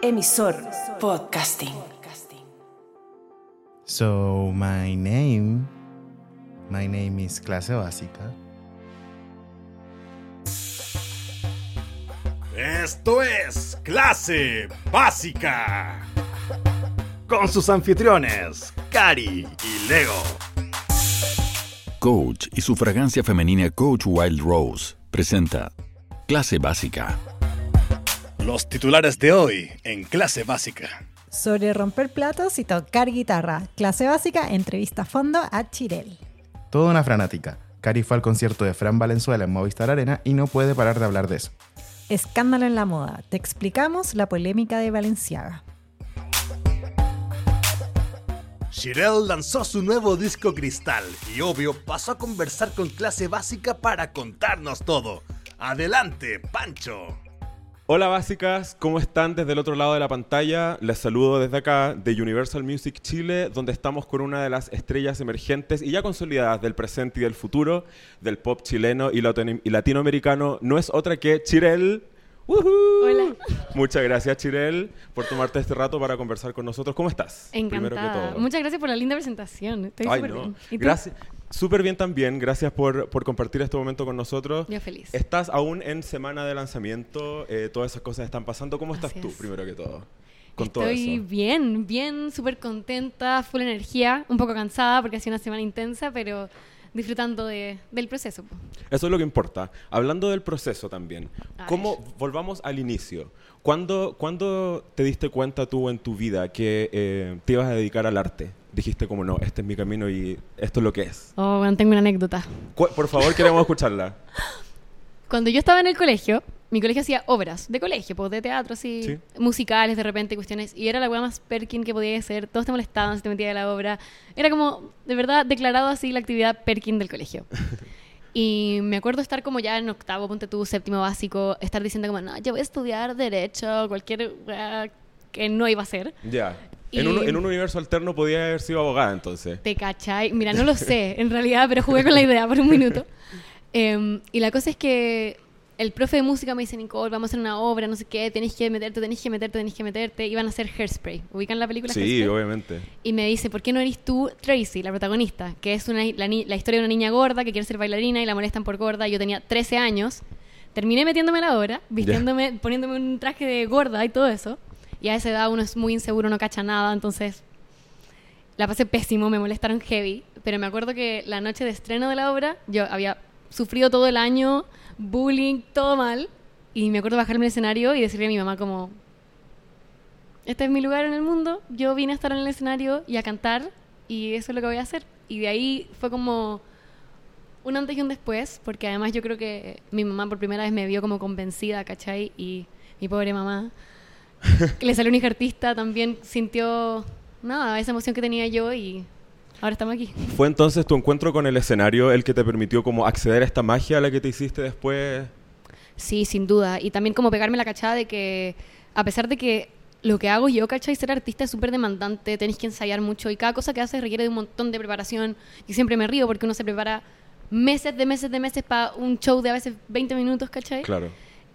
Emisor Podcasting. So, my name, my name is Clase Básica. Esto es Clase Básica. Con sus anfitriones, Cari y Leo. Coach y su fragancia femenina Coach Wild Rose presenta Clase Básica. Los titulares de hoy en Clase Básica. Sobre romper platos y tocar guitarra. Clase básica, entrevista a fondo a Chirel. Toda una fanática. Cari fue al concierto de Fran Valenzuela en Movistar Arena y no puede parar de hablar de eso. Escándalo en la moda. Te explicamos la polémica de Valenciaga. Shirel lanzó su nuevo disco Cristal y obvio pasó a conversar con Clase Básica para contarnos todo. Adelante, Pancho. Hola básicas, ¿cómo están desde el otro lado de la pantalla? Les saludo desde acá de Universal Music Chile, donde estamos con una de las estrellas emergentes y ya consolidadas del presente y del futuro del pop chileno y latino- y latinoamericano. No es otra que Chirel. ¡Woohoo! Hola. Muchas gracias Chirel por tomarte este rato para conversar con nosotros. ¿Cómo estás? Primero que Encantada. todo. Muchas gracias por la linda presentación. Estoy Ay, no. Gracias. Súper bien también. Gracias por, por compartir este momento con nosotros. Yo feliz. Estás aún en semana de lanzamiento, eh, todas esas cosas están pasando. ¿Cómo estás Así tú, es. primero que todo? Con todo Estoy eso. bien, bien, súper contenta, full energía, un poco cansada porque ha sido una semana intensa, pero disfrutando de- del proceso. Eso es lo que importa. Hablando del proceso también, A ¿cómo volvamos al inicio? ¿Cuándo, cuándo te diste cuenta tú en tu vida que eh, te ibas a dedicar al arte? Dijiste como no, este es mi camino y esto es lo que es. Oh, bueno, tengo una anécdota. Por favor, queremos escucharla. Cuando yo estaba en el colegio, mi colegio hacía obras de colegio, pues, de teatro, así, Sí. musicales de repente, cuestiones, y era la weá más Perkin que podía ser, todos te molestaban si te metías de la obra, era como, de verdad, declarado así la actividad Perkin del colegio. Y me acuerdo estar como ya en octavo, ponte tú, séptimo básico, estar diciendo como, no, yo voy a estudiar derecho, cualquier weá que no iba a ser. Ya. En, Y- un, en un universo alterno podía haber sido abogada entonces. ¿Te cachai? Mira, no lo sé en realidad, pero jugué con la idea por un minuto. Em, y la cosa es que el profe de música me dice, Nicole, vamos a hacer una obra, no sé qué, tenés que meterte, tenés que meterte, tenés que meterte. Iban a hacer Hairspray. ¿Ubican la película Sí, Hairspray? obviamente. Y me dice, ¿por qué no eres tú Tracy, la protagonista? Que es una, la, la historia de una niña gorda que quiere ser bailarina y la molestan por gorda. Yo tenía 13 años. Terminé metiéndome a la obra, vistiéndome, poniéndome un traje de gorda y todo eso. Y a esa edad uno es muy inseguro, no cacha nada, entonces la pasé pésimo, me molestaron heavy. Pero me acuerdo que la noche de estreno de la obra, yo había sufrido todo el año, bullying, todo mal. Y me acuerdo bajarme al escenario y decirle a mi mamá como, este es mi lugar en el mundo, yo vine a estar en el escenario y a cantar y eso es lo que voy a hacer. Y de ahí fue como un antes y un después, porque además yo creo que mi mamá por primera vez me vio como convencida, ¿cachai? Y mi pobre mamá, que le salió un hija artista, también sintió, nada, esa emoción que tenía yo y ahora estamos aquí. ¿Fue entonces tu encuentro con el escenario el que te permitió como acceder a esta magia a la que te hiciste después? Sí, sin duda. Y también como pegarme la cachada de que, a pesar de que lo que hago yo, ¿cachai? Ser artista es súper demandante, tenés que ensayar mucho y cada cosa que haces requiere de un montón de preparación. Y siempre me río porque uno se prepara meses de meses de meses para un show de a veces 20 minutos, ¿cachai? Claro.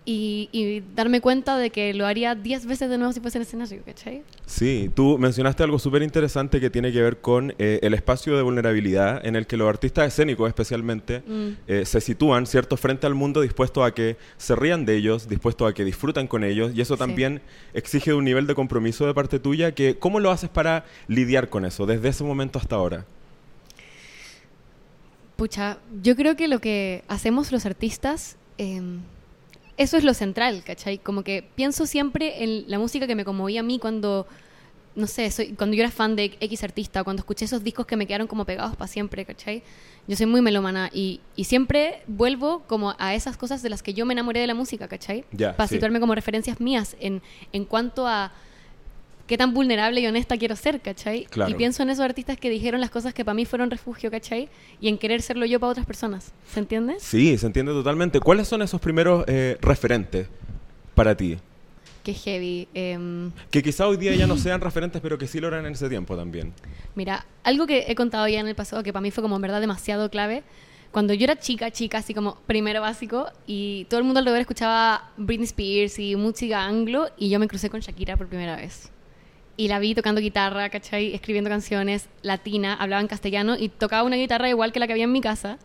Y, y darme cuenta de que lo haría 10 veces de nuevo si fuese en escenario, ¿cachai? Sí, tú mencionaste algo súper interesante que tiene que ver con eh, el espacio de vulnerabilidad en el que los artistas escénicos especialmente Mm. eh, se sitúan, ¿cierto?, frente al mundo dispuestos a que se rían de ellos, dispuestos a que disfrutan con ellos y eso Sí. también exige un nivel de compromiso de parte tuya que ¿cómo lo haces para lidiar con eso desde ese momento hasta ahora? Pucha, yo creo que lo que hacemos los artistas, eh, eso es lo central, ¿cachai? Como que pienso siempre en la música que me conmovía a mí cuando, no sé, soy, cuando yo era fan de X artista, cuando escuché esos discos que me quedaron como pegados para siempre, ¿cachai? Yo soy muy melómana y, y siempre vuelvo como a esas cosas de las que yo me enamoré de la música, ¿cachai? Ya, para sí. situarme como referencias mías en, en cuanto a qué tan vulnerable y honesta quiero ser, ¿cachai? Claro. Y pienso en esos artistas que dijeron las cosas que para mí fueron refugio, ¿cachai? Y en querer serlo yo para otras personas, ¿se entiende? Sí, se entiende totalmente. ¿Cuáles son esos primeros eh, referentes para ti? Qué heavy. em, Que quizá hoy día ya no sean referentes, pero que sí lo eran en ese tiempo también. mira, algo que he contado ya en el pasado que para mí fue como en verdad demasiado clave cuando yo era chica, chica, así como primero básico, y todo el mundo alrededor escuchaba Britney Spears y música anglo, y yo me crucé con Shakira por primera vez. Y la vi tocando guitarra, ¿cachai? Escribiendo canciones latina, hablaba en castellano y tocaba una guitarra igual que la que había en mi casa.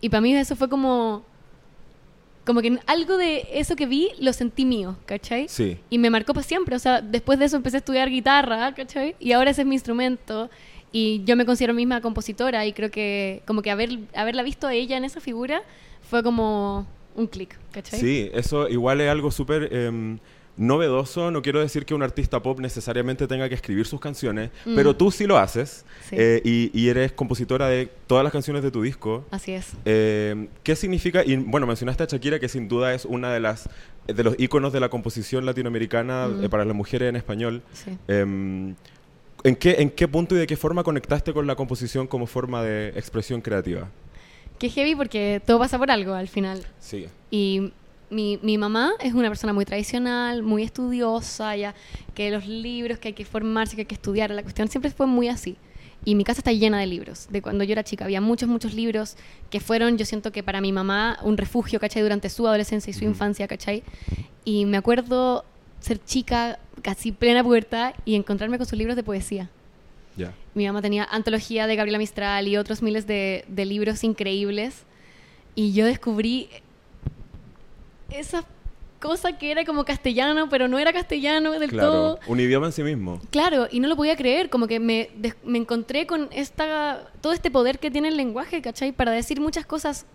Y para mí eso fue como... Como que algo de eso que vi lo sentí mío, ¿cachai? Sí. Y me marcó para siempre. O sea, después de eso empecé a estudiar guitarra, ¿cachai? Y ahora ese es mi instrumento. Y yo me considero misma compositora y creo que como que haber, haberla visto a ella en esa figura fue como un clic, ¿cachai? Sí, eso igual es algo súper em, novedoso. No quiero decir que un artista pop necesariamente tenga que escribir sus canciones, Mm. pero tú sí lo haces Sí. eh, y, y eres compositora de todas las canciones de tu disco. Así es. Eh, ¿Qué significa? Y bueno, mencionaste a Shakira, que sin duda es una de las de los íconos de la composición latinoamericana Mm. eh, para las mujeres en español. Sí. Em, ¿en, qué, ¿En qué punto y de qué forma conectaste con la composición como forma de expresión creativa? Qué heavy porque todo pasa por algo al final. Sí. Y mi, mi mamá es una persona muy tradicional, muy estudiosa, ya que los libros, que hay que formarse, que hay que estudiar, la cuestión siempre fue muy así. Y mi casa está llena de libros. De cuando yo era chica había muchos, muchos libros que fueron, yo siento que para mi mamá, un refugio, ¿cachai? Durante su adolescencia y su infancia, ¿cachai? Y me acuerdo ser chica, casi plena pubertad, y encontrarme con sus libros de poesía. Ya. Mi mamá tenía antología de Gabriela Mistral y otros miles de, de libros increíbles. Y yo descubrí esa cosa que era como castellano, pero no era castellano del Claro. todo. Un idioma en sí mismo. Claro, y no lo podía creer, como que me, des- me encontré con esta, todo este poder que tiene el lenguaje, ¿cachai? Para decir muchas cosas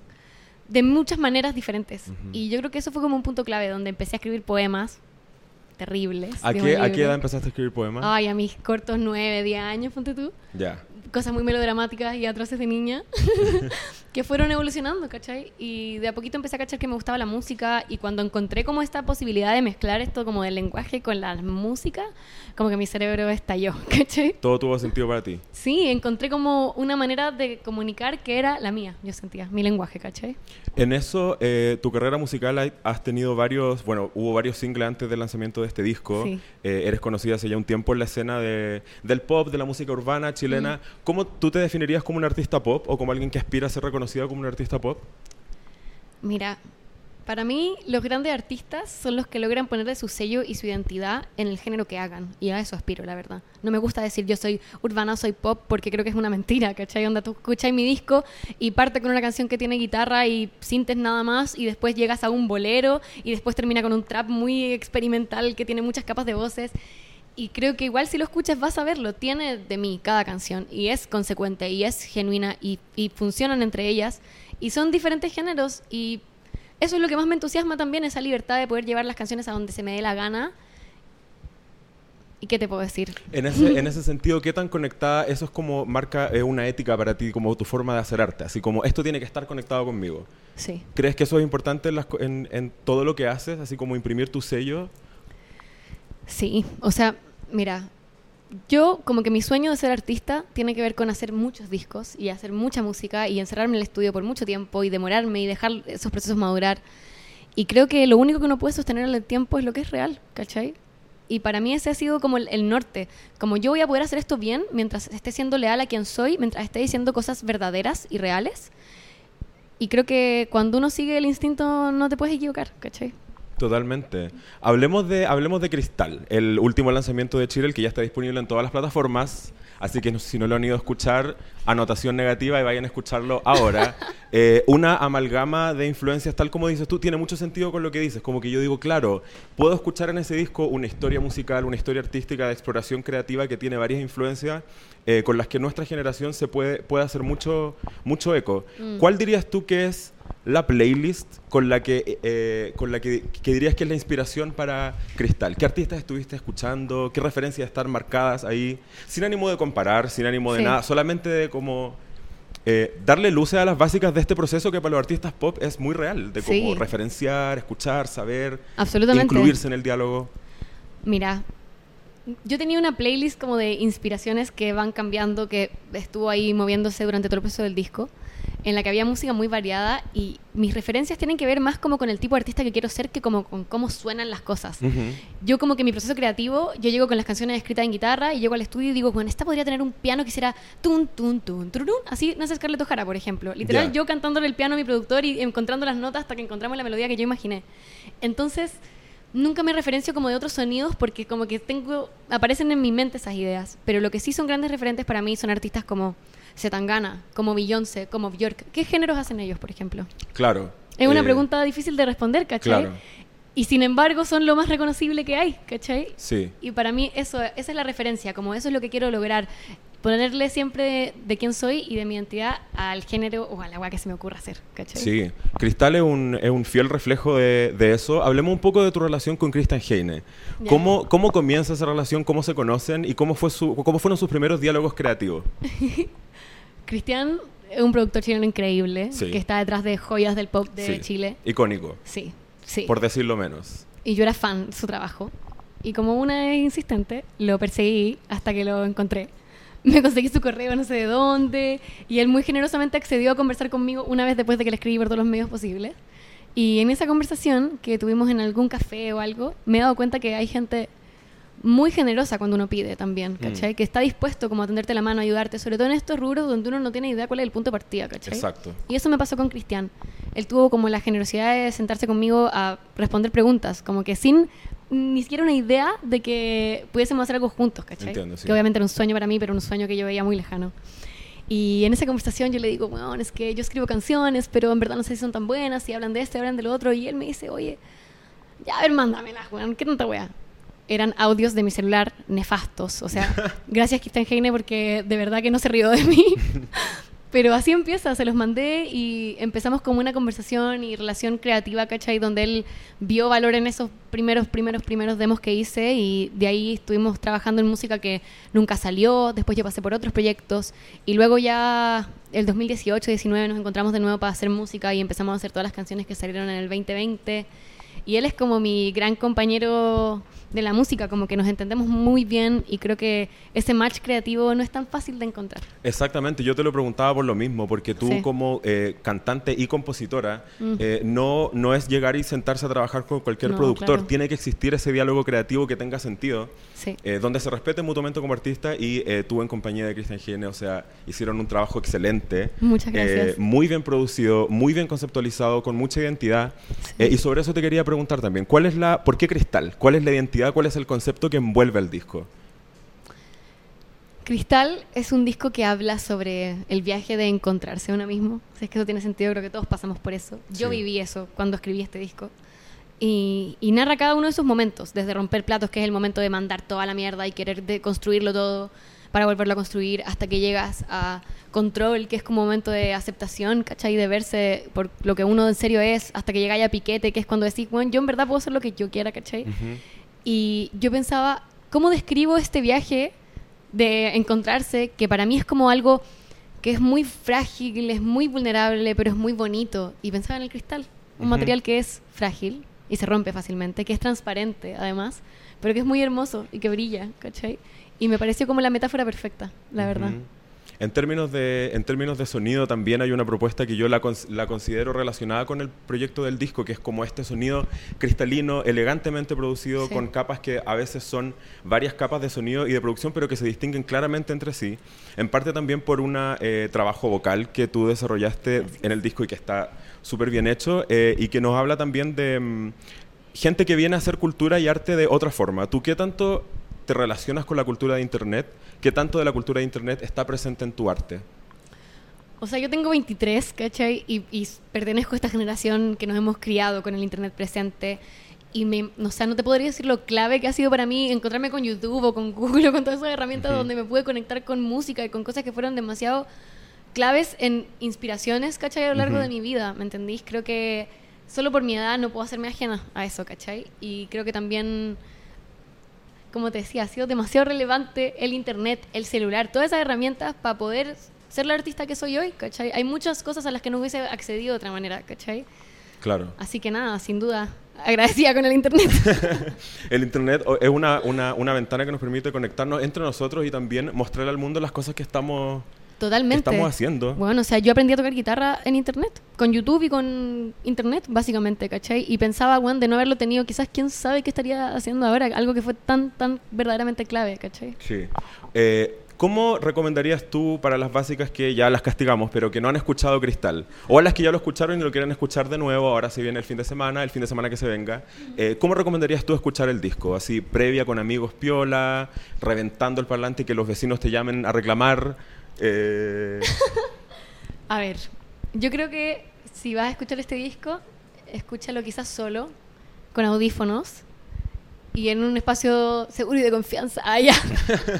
de muchas maneras diferentes. Ujú. Y yo creo que eso fue como un punto clave, donde empecé a escribir poemas terribles. ¿A qué, ¿A qué edad empezaste a escribir poemas? Ay, a mis cortos 9, 10 años, ponte tú Ya. cosas muy melodramáticas y atroces de niña que fueron evolucionando, ¿cachai? Y de a poquito empecé a cachar que me gustaba la música y cuando encontré como esta posibilidad de mezclar esto como del lenguaje con la música, como que mi cerebro estalló, ¿cachai? Todo tuvo sentido para ti. Sí, encontré como una manera de comunicar que era la mía, yo sentía, mi lenguaje, ¿cachai? En eso, eh, tu carrera musical has tenido varios, bueno, hubo varios singles antes del lanzamiento de este disco. Sí. Eh, eres conocida hace ya un tiempo en la escena de, del pop, de la música urbana chilena. ¿Cómo tú te definirías como un artista pop o como alguien que aspira a ser reconocida como un artista pop? Mira, para mí los grandes artistas son los que logran ponerle su sello y su identidad en el género que hagan. Y a eso aspiro, la verdad. No me gusta decir yo soy urbana, soy pop, porque creo que es una mentira, ¿cachai? Onda, tú escuchas mi disco y parte con una canción que tiene guitarra y sintes nada más y después llegas a un bolero y después termina con un trap muy experimental que tiene muchas capas de voces. Y creo que igual si lo escuchas vas a verlo, tiene de mí cada canción y es consecuente y es genuina y, y funcionan entre ellas y son diferentes géneros y eso es lo que más me entusiasma también, esa libertad de poder llevar las canciones a donde se me dé la gana. ¿Y qué te puedo decir? En ese, en ese sentido, ¿qué tan conectada eso es como marca eh, una ética para ti, como tu forma de hacer arte? Así como esto tiene que estar conectado conmigo. Sí. ¿Crees que eso es importante en, las co- en- en todo lo que haces? Así como imprimir tu sello. Sí, o sea, mira, yo como que mi sueño de ser artista tiene que ver con hacer muchos discos y hacer mucha música y encerrarme en el estudio por mucho tiempo y demorarme y dejar esos procesos madurar. Y creo que lo único que uno puede sostener en el tiempo es lo que es real, ¿cachai? Y para mí ese ha sido como el, norte. Como yo voy a poder hacer esto bien mientras esté siendo leal a quien soy, mientras esté diciendo cosas verdaderas y reales. Y creo que cuando uno sigue el instinto no te puedes equivocar, ¿cachai? Totalmente. Hablemos de, hablemos de Cristal, el último lanzamiento de Chile, el que ya está disponible en todas las plataformas. Así que si no lo han ido a escuchar, anotación negativa y vayan a escucharlo ahora. Eh, una amalgama de influencias, tal como dices tú, tiene mucho sentido con lo que dices. Como que yo digo, claro, puedo escuchar en ese disco una historia musical, una historia artística de exploración creativa que tiene varias influencias eh, con las que nuestra generación se puede, puede hacer mucho, mucho eco. ¿Cuál dirías tú que es la playlist con la que eh, con la que, que dirías que es la inspiración para Cristal? ¿Qué artistas estuviste escuchando? ¿Qué referencias están marcadas ahí? Sin ánimo de comparar, sin ánimo de Sí. nada, solamente de como eh, darle luces a las básicas de este proceso que para los artistas pop es muy real, de como Sí. referenciar, escuchar, saber, Absolutamente. incluirse en el diálogo. Mira, yo tenía una playlist como de inspiraciones que van cambiando, que estuvo ahí moviéndose durante todo el proceso del disco. En la que había música muy variada y mis referencias tienen que ver más como con el tipo de artista que quiero ser que como con cómo suenan las cosas. Ujú. Yo como que mi proceso creativo, yo llego con las canciones escritas en guitarra y llego al estudio y digo, bueno, esta podría tener un piano que hiciera tun, tun, tun, tururún. Así nace Scarlett O'Hara, por ejemplo. Literal, Ya. yo cantándole el piano a mi productor y encontrando las notas hasta que encontramos la melodía que yo imaginé. Entonces, nunca me referencio como de otros sonidos porque como que tengo, aparecen en mi mente esas ideas. Pero lo que sí son grandes referentes para mí son artistas como Zetangana, como Beyoncé, como Björk. ¿Qué géneros hacen ellos, por ejemplo? Claro. Es una Eh, pregunta difícil de responder, ¿cachai? Claro. Y sin embargo son lo más reconocible que hay, ¿cachai? Sí. Y para mí eso, esa es la referencia, como eso es lo que quiero lograr. Ponerle siempre de, quién soy y de mi identidad al género o al agua que se me ocurra hacer, ¿cachai? Sí, Cristal es un, es un fiel reflejo de, de eso. Hablemos un poco de tu relación con Christian Heine. Ya. ¿Cómo, ¿Cómo comienza esa relación? ¿Cómo se conocen? ¿Y cómo, fue su, cómo fueron sus primeros diálogos creativos? Cristian es un productor chileno increíble Sí. que está detrás de joyas del pop de Sí. Chile. Icónico, Sí, sí. por decirlo menos. Y yo era fan de su trabajo. Y como una es insistente, lo perseguí hasta que lo encontré. Me conseguí su correo no sé de dónde. Y él muy generosamente accedió a conversar conmigo una vez después de que le escribí por todos los medios posibles. Y en esa conversación que tuvimos en algún café o algo, me he dado cuenta que hay gente muy generosa cuando uno pide también, ¿cachai? Que está dispuesto como a tenderte la mano, a ayudarte, sobre todo en estos rubros donde uno no tiene idea cuál es el punto de partida, ¿cachai? Exacto. Y eso me pasó con Cristian. Él tuvo como la generosidad de sentarse conmigo a responder preguntas, como que sin ni siquiera una idea de que pudiésemos hacer algo juntos, ¿cachai? Entiendo, sí. Que obviamente era un sueño para mí, pero un sueño que yo veía muy lejano. Y en esa conversación yo le digo, bueno, es que yo escribo canciones, pero en verdad no sé si son tan buenas, si hablan de esto, hablan de lo otro. Y él me dice, oye, ya a ver, mándamelas, weón, ¿qué tanta wea? Eran audios de mi celular nefastos. O sea, gracias Cristian Heine porque de verdad que no se rió de mí. Pero así empieza, se los mandé y empezamos como una conversación y relación creativa, ¿cachai? Donde él vio valor en esos primeros, primeros, primeros demos que hice y de ahí estuvimos trabajando en música que nunca salió, después yo pasé por otros proyectos y luego ya el 2018-19 nos encontramos de nuevo para hacer música y empezamos a hacer todas las canciones que salieron en el 2020 y él es como mi gran compañero de la música, como que nos entendemos muy bien y creo que ese match creativo no es tan fácil de encontrar. Exactamente, yo te lo preguntaba por lo mismo, porque tú Sí. como eh, cantante y compositora, eh, no, no es llegar y sentarse a trabajar con cualquier No, productor, claro. tiene que existir ese diálogo creativo que tenga sentido, Sí. eh, donde se respete mutuamente como artista y eh, tú en compañía de Cristian Gene, o sea, hicieron un trabajo excelente. Muchas eh, gracias. muy bien producido, muy bien conceptualizado, con mucha identidad. Eh, y sobre eso te quería preguntar también, ¿cuál es la, ¿por qué Cristal? ¿Cuál es la identidad? ¿Cuál es el concepto que envuelve al disco? Cristal es un disco que habla sobre el viaje de encontrarse a uno mismo. Si es que eso tiene sentido, creo que todos pasamos por eso. Yo Sí. viví eso cuando escribí este disco. Y, y narra cada uno de esos momentos, desde romper platos, que es el momento de mandar toda la mierda y querer de construirlo todo para volverlo a construir, hasta que llegas a control, que es como un momento de aceptación, ¿cachai? De verse por lo que uno en serio es, hasta que llegáis a piquete, que es cuando decís, bueno, yo en verdad puedo hacer lo que yo quiera, ¿cachai? Y yo pensaba, ¿cómo describo este viaje de encontrarse? Que para mí es como algo que es muy frágil, es muy vulnerable, pero es muy bonito. Y pensaba en el cristal, un Ujú. material que es frágil y se rompe fácilmente, que es transparente además, pero que es muy hermoso y que brilla, ¿cachai? Y me pareció como la metáfora perfecta, la verdad. En términos, de, en términos de sonido también hay una propuesta que yo la, cons- la considero relacionada con el proyecto del disco, que es como este sonido cristalino, elegantemente producido, Sí. con capas que a veces son varias capas de sonido y de producción, pero que se distinguen claramente entre sí. En parte también por un trabajo vocal que tú desarrollaste en el disco y que está súper bien hecho, eh, y que nos habla también de mm, gente que viene a hacer cultura y arte de otra forma. ¿Tú qué tanto te relacionas con la cultura de Internet? ¿Qué tanto de la cultura de Internet está presente en tu arte? O sea, yo tengo 23, ¿cachai? Y, y pertenezco a esta generación que nos hemos criado con el Internet presente. Y me, o sea, no te podría decir lo clave que ha sido para mí encontrarme con YouTube o con Google o con todas esas herramientas donde me pude conectar con música y con cosas que fueron demasiado claves en inspiraciones, ¿cachai? A lo largo Ujú. de mi vida, ¿me entendís? Creo que solo por mi edad no puedo hacerme ajena a eso, ¿cachai? Y creo que también, como te decía, ha sido demasiado relevante el internet, el celular, todas esas herramientas para poder ser la artista que soy hoy, ¿cachai? Hay muchas cosas a las que no hubiese accedido de otra manera, ¿cachai? Claro. Así que nada, sin duda, agradecida con el internet. El Internet es una, una, una ventana que nos permite conectarnos entre nosotros y también mostrarle al mundo las cosas que estamos Totalmente. estamos haciendo. Bueno, o sea, yo aprendí a tocar guitarra en internet, con YouTube y con internet, básicamente, ¿cachai? Y pensaba, bueno, de no haberlo tenido, quizás quién sabe qué estaría haciendo ahora, algo que fue tan, tan verdaderamente clave, ¿cachai? Sí. Eh, ¿Cómo recomendarías tú para las básicas que ya las castigamos, pero que no han escuchado Cristal? O a las que ya lo escucharon y lo quieren escuchar de nuevo, ahora se viene el fin de semana, el fin de semana que se venga. Eh, ¿Cómo recomendarías tú escuchar el disco? Así, previa con amigos piola, reventando el parlante y que los vecinos te llamen a reclamar. Eh, A ver, yo creo que si vas a escuchar este disco, escúchalo quizás solo, con audífonos y en un espacio seguro y de confianza. Ah, ya.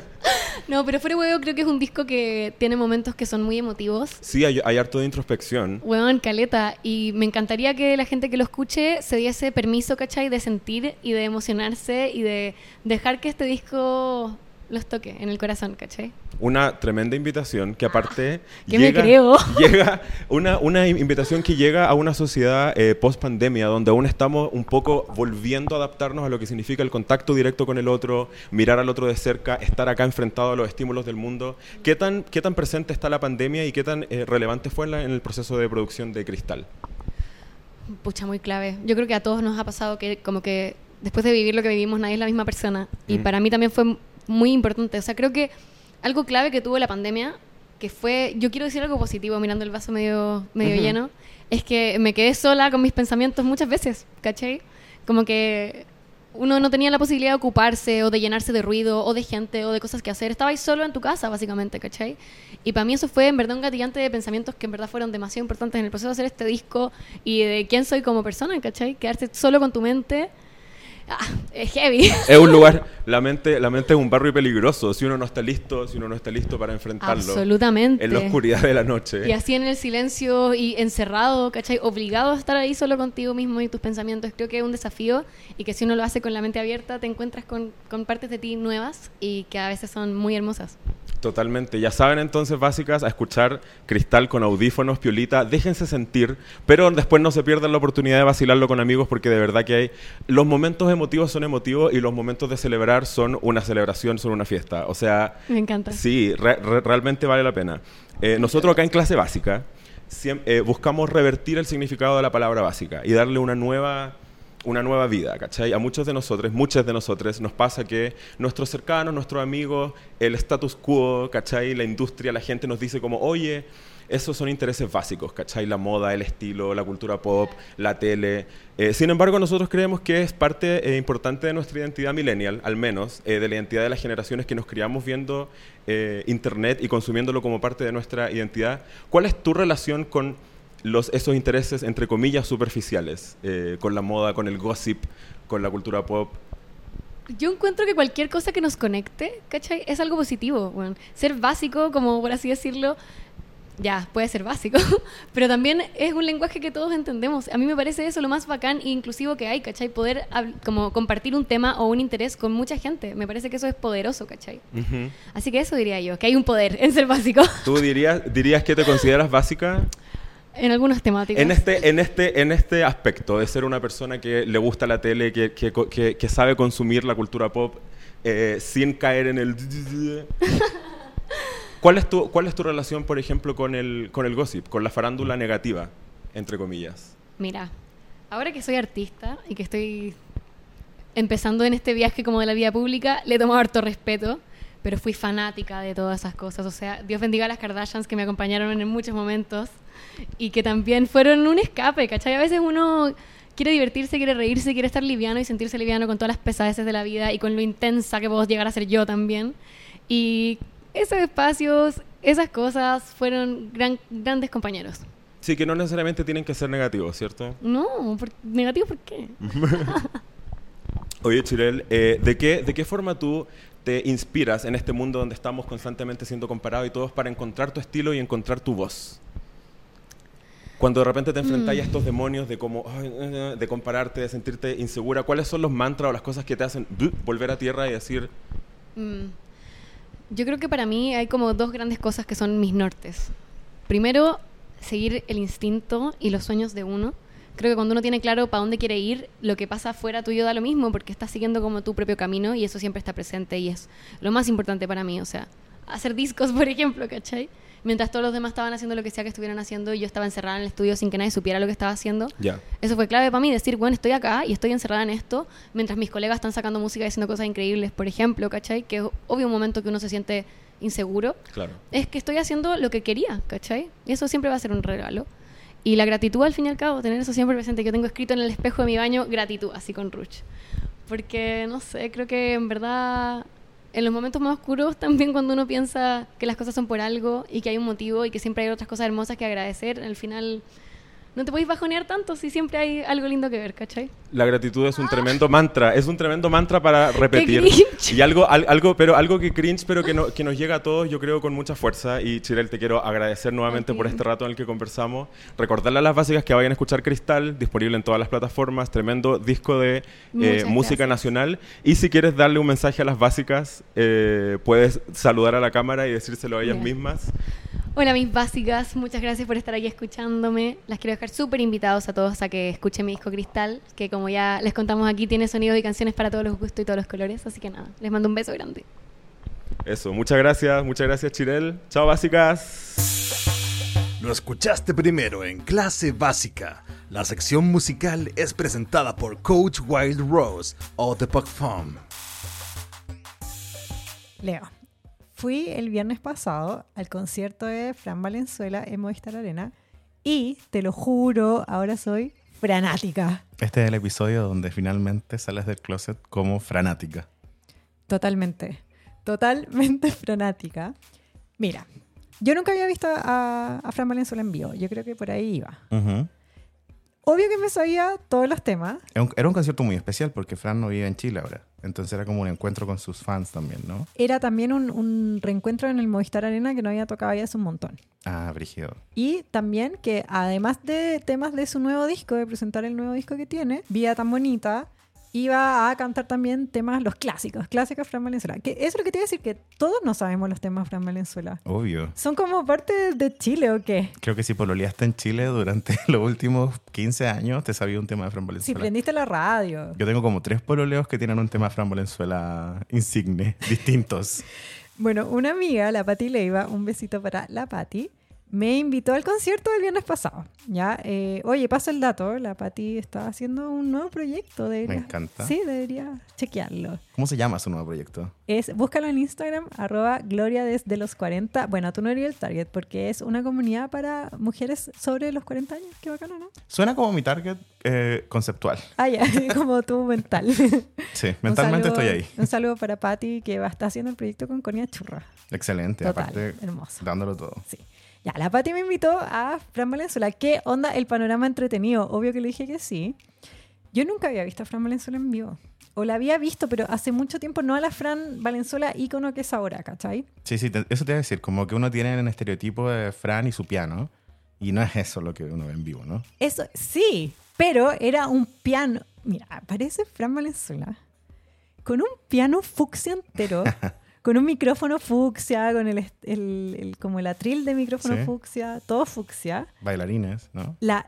no, pero fuera de huevo creo que es un disco que tiene momentos que son muy emotivos. sí, hay, hay harto de introspección. Huevón, caleta. Y me encantaría que la gente que lo escuche se diese permiso, ¿cachai? De sentir y de emocionarse y de dejar que este disco los toque en el corazón, ¿cachai? Una tremenda invitación que aparte ¿Qué me creo? llega una, una invitación que llega a una sociedad eh, post pandemia donde aún estamos un poco volviendo a adaptarnos a lo que significa el contacto directo con el otro, mirar al otro de cerca, estar acá enfrentado a los estímulos del mundo. ¿Qué tan, qué tan presente está la pandemia y qué tan eh, relevante fue en, la- en el proceso de producción de Cristal? Pucha, muy clave. Yo creo que a todos nos ha pasado que como que después de vivir lo que vivimos nadie es la misma persona. Y Mm. para mí también fue muy importante. O sea, creo que algo clave que tuvo la pandemia, que fue, yo quiero decir algo positivo mirando el vaso medio, medio Ujú. lleno, es que me quedé sola con mis pensamientos muchas veces, ¿cachai? Como que uno no tenía la posibilidad de ocuparse o de llenarse de ruido o de gente o de cosas que hacer. Estabais solo en tu casa, básicamente, ¿cachai? Y para mí eso fue en verdad un gatillante de pensamientos que en verdad fueron demasiado importantes en el proceso de hacer este disco y de quién soy como persona, ¿cachai? Quedarse solo con tu mente. Ah, es heavy. Es un lugar, la mente, la mente es un barrio peligroso si uno no está listo, si uno no está listo para enfrentarlo. Absolutamente. En la oscuridad de la noche. Y así en el silencio y encerrado, ¿cachai? Obligado a estar ahí solo contigo mismo y tus pensamientos. Creo que es un desafío y que si uno lo hace con la mente abierta, te encuentras con, con partes de ti nuevas y que a veces son muy hermosas. Totalmente. Ya saben entonces, básicas, a escuchar Cristal con audífonos, piolita. Déjense sentir, pero después no se pierdan la oportunidad de vacilarlo con amigos porque de verdad que hay... Los momentos emotivos son emotivos y los momentos de celebrar son una celebración, son una fiesta. O sea, Me encanta. sí, re- re- realmente vale la pena. Eh, nosotros acá en clase básica eh, buscamos revertir el significado de la palabra básica y darle una nueva una nueva vida, ¿cachai? A muchos de nosotros, muchas de nosotros, nos pasa que nuestros cercanos, nuestros amigos, el status quo, ¿cachai? La industria, la gente nos dice como, oye, esos son intereses básicos, ¿cachai? La moda, el estilo, la cultura pop, la tele. Eh, sin embargo, nosotros creemos que es parte eh, importante de nuestra identidad millennial, al menos, eh, de la identidad de las generaciones que nos criamos viendo Internet y consumiéndolo como parte de nuestra identidad. ¿Cuál es tu relación con esos intereses, entre comillas, superficiales, con la moda, con el gossip, con la cultura pop? Yo encuentro que cualquier cosa que nos conecte, ¿cachai? Es algo positivo. Ser básico, como por así decirlo, ya, puede ser básico, pero también es un lenguaje que todos entendemos. A mí me parece eso lo más bacán e inclusivo que hay, ¿cachai? Poder como compartir un tema o un interés con mucha gente. Me parece que eso es poderoso, ¿cachai? Ujú. Así que eso diría yo, que hay un poder en ser básico ¿Tú dirías, dirías que te consideras básica en algunas temáticas. en este, en, este, en este aspecto de ser una persona que le gusta la tele, que, que, que- que sabe consumir la cultura pop eh, sin caer en el... ¿Cuál es, tu, ¿Cuál es tu relación, por ejemplo, con el, con el gossip, con la farándula negativa, entre comillas? Mira, ahora que soy artista y que estoy empezando en este viaje como de la vida pública, le he tomado harto respeto, pero fui fanática de todas esas cosas. O sea, Dios bendiga a las Kardashians que me acompañaron en muchos momentos y que también fueron un escape, ¿cachai? A veces uno quiere divertirse, quiere reírse, quiere estar liviano y sentirse liviano con todas las pesadeces de la vida y con lo intensa que puedo llegar a ser yo también. Y esos espacios, esas cosas fueron gran- grandes compañeros. Sí, que no necesariamente tienen que ser negativos, ¿cierto? No, por- negativo, ¿por qué? Oye, Chirel, eh, ¿de, qué, ¿de qué forma tú te inspiras en este mundo donde estamos constantemente siendo comparados y todos para encontrar tu estilo y encontrar tu voz? Cuando de repente te enfrentas a estos demonios de como ay, eh, de compararte, de sentirte insegura, ¿cuáles son los mantras o las cosas que te hacen volver a tierra y decir, Mm. Yo creo que para mí hay como dos grandes cosas que son mis nortes. Primero, seguir el instinto y los sueños de uno. Creo que cuando uno tiene claro para dónde quiere ir, lo que pasa afuera tuyo da lo mismo porque estás siguiendo como tu propio camino y eso siempre está presente y es lo más importante para mí. O sea, hacer discos, por ejemplo, ¿cachai? Mientras todos los demás estaban haciendo lo que sea que estuvieran haciendo y yo estaba encerrada en el estudio sin que nadie supiera lo que estaba haciendo. Eso fue clave para mí, decir, bueno, estoy acá y estoy encerrada en esto, mientras mis colegas están sacando música y haciendo cosas increíbles, por ejemplo, ¿cachai? Que es obvio un momento que uno se siente inseguro. Claro. Es que estoy haciendo lo que quería, ¿cachai? Y eso siempre va a ser un regalo. Y la gratitud, al fin y al cabo, tener eso siempre presente. Yo tengo escrito en el espejo de mi baño gratitud, así con Ruch. Porque, no sé, creo que en verdad, en los momentos más oscuros, también cuando uno piensa que las cosas son por algo y que hay un motivo y que siempre hay otras cosas hermosas que agradecer, al final no te podéis bajonear tanto si siempre hay algo lindo que ver, ¿cachai? La gratitud es un tremendo mantra, es un tremendo mantra para repetir. cringe! Y algo, al- algo, pero algo que cringe, pero que, no- que nos llega a todos, yo creo, con mucha fuerza. Y Chirel, te quiero agradecer nuevamente por este rato en el que conversamos. Recordarle a las básicas que vayan a escuchar Cristal, disponible en todas las plataformas, tremendo disco de eh, música nacional. Y si quieres darle un mensaje a las básicas, eh, puedes saludar a la cámara y decírselo a ellas mismas. Hola mis básicas, muchas gracias por estar aquí escuchándome. Las quiero dejar súper invitados a todos a que escuchen mi disco Cristal, que como ya les contamos aquí tiene sonidos y canciones para todos los gustos y todos los colores, así que nada, les mando un beso grande. Eso, muchas gracias, muchas gracias Chirel. Chao básicas. Lo escuchaste primero en Clase Básica. La sección musical es presentada por Coach Wild Rose o The Puck Farm. Leo, fui el viernes pasado al concierto de Fran Valenzuela en Movistar Arena y te lo juro, ahora soy fanática. Este es el episodio donde finalmente sales del closet como fanática. Totalmente, totalmente fanática. Mira, yo nunca había visto a, a Fran Valenzuela en vivo, yo creo que por ahí iba. Obvio que me sabía todos los temas. Era un- Era un concierto muy especial porque Fran no vive en Chile ahora. Entonces era como un encuentro con sus fans también, ¿no? Era también un, un reencuentro en el Movistar Arena que no había tocado ya hace un montón. Ah, Brígido. Y también que además de temas de su nuevo disco, de presentar el nuevo disco que tiene, Vida tan bonita, iba a cantar también temas, los clásicos, clásicos Fran Valenzuela. Que eso es lo que te iba a decir, que todos no sabemos los temas Fran Valenzuela. Obvio. ¿Son como parte de- Chile o qué? Creo que si pololeaste en Chile durante los últimos 15 años, te sabía un tema de Fran Si Valenzuela. prendiste la radio. Yo tengo como tres pololeos que tienen un tema de Fran Valenzuela insigne, distintos. Bueno, una amiga, la Pati Leiva, un besito para la Pati, me invitó al concierto del viernes pasado. Ya, eh, oye, pasa el dato, la Pati está haciendo un nuevo proyecto. Debería, encanta. Sí, debería chequearlo. ¿Cómo se llama su nuevo proyecto? Es, búscalo en Instagram, arroba Gloria desde los 40. Bueno, tú no eres el target porque es una comunidad para mujeres sobre los 40 años. Qué bacano, ¿no? Suena como mi target eh, conceptual. Ah, ya, como tú mental. Sí, mentalmente saludo- estoy ahí. Un saludo para Pati que va a estar haciendo el proyecto con Conia Churra. Excelente. Total, Aparte, hermoso. dándolo todo. Sí. Ya, la Pati me invitó a Fran Valenzuela. ¿Qué onda el panorama entretenido? Obvio que le dije que sí. Yo nunca había visto a Fran Valenzuela en vivo. O la había visto, pero hace mucho tiempo no a la Fran Valenzuela ícono que es ahora, ¿cachai? Sí, sí, te- eso te iba a decir. Como que uno tiene un estereotipo de Fran y su piano. Y no es eso lo que uno ve en vivo, ¿no? Eso, sí, pero era un piano. Mira, aparece Fran Valenzuela con un piano fucsia entero, con un micrófono fucsia, con el, el- el- como el atril de micrófono Sí. fucsia, todo fucsia. Bailarines, ¿no? La,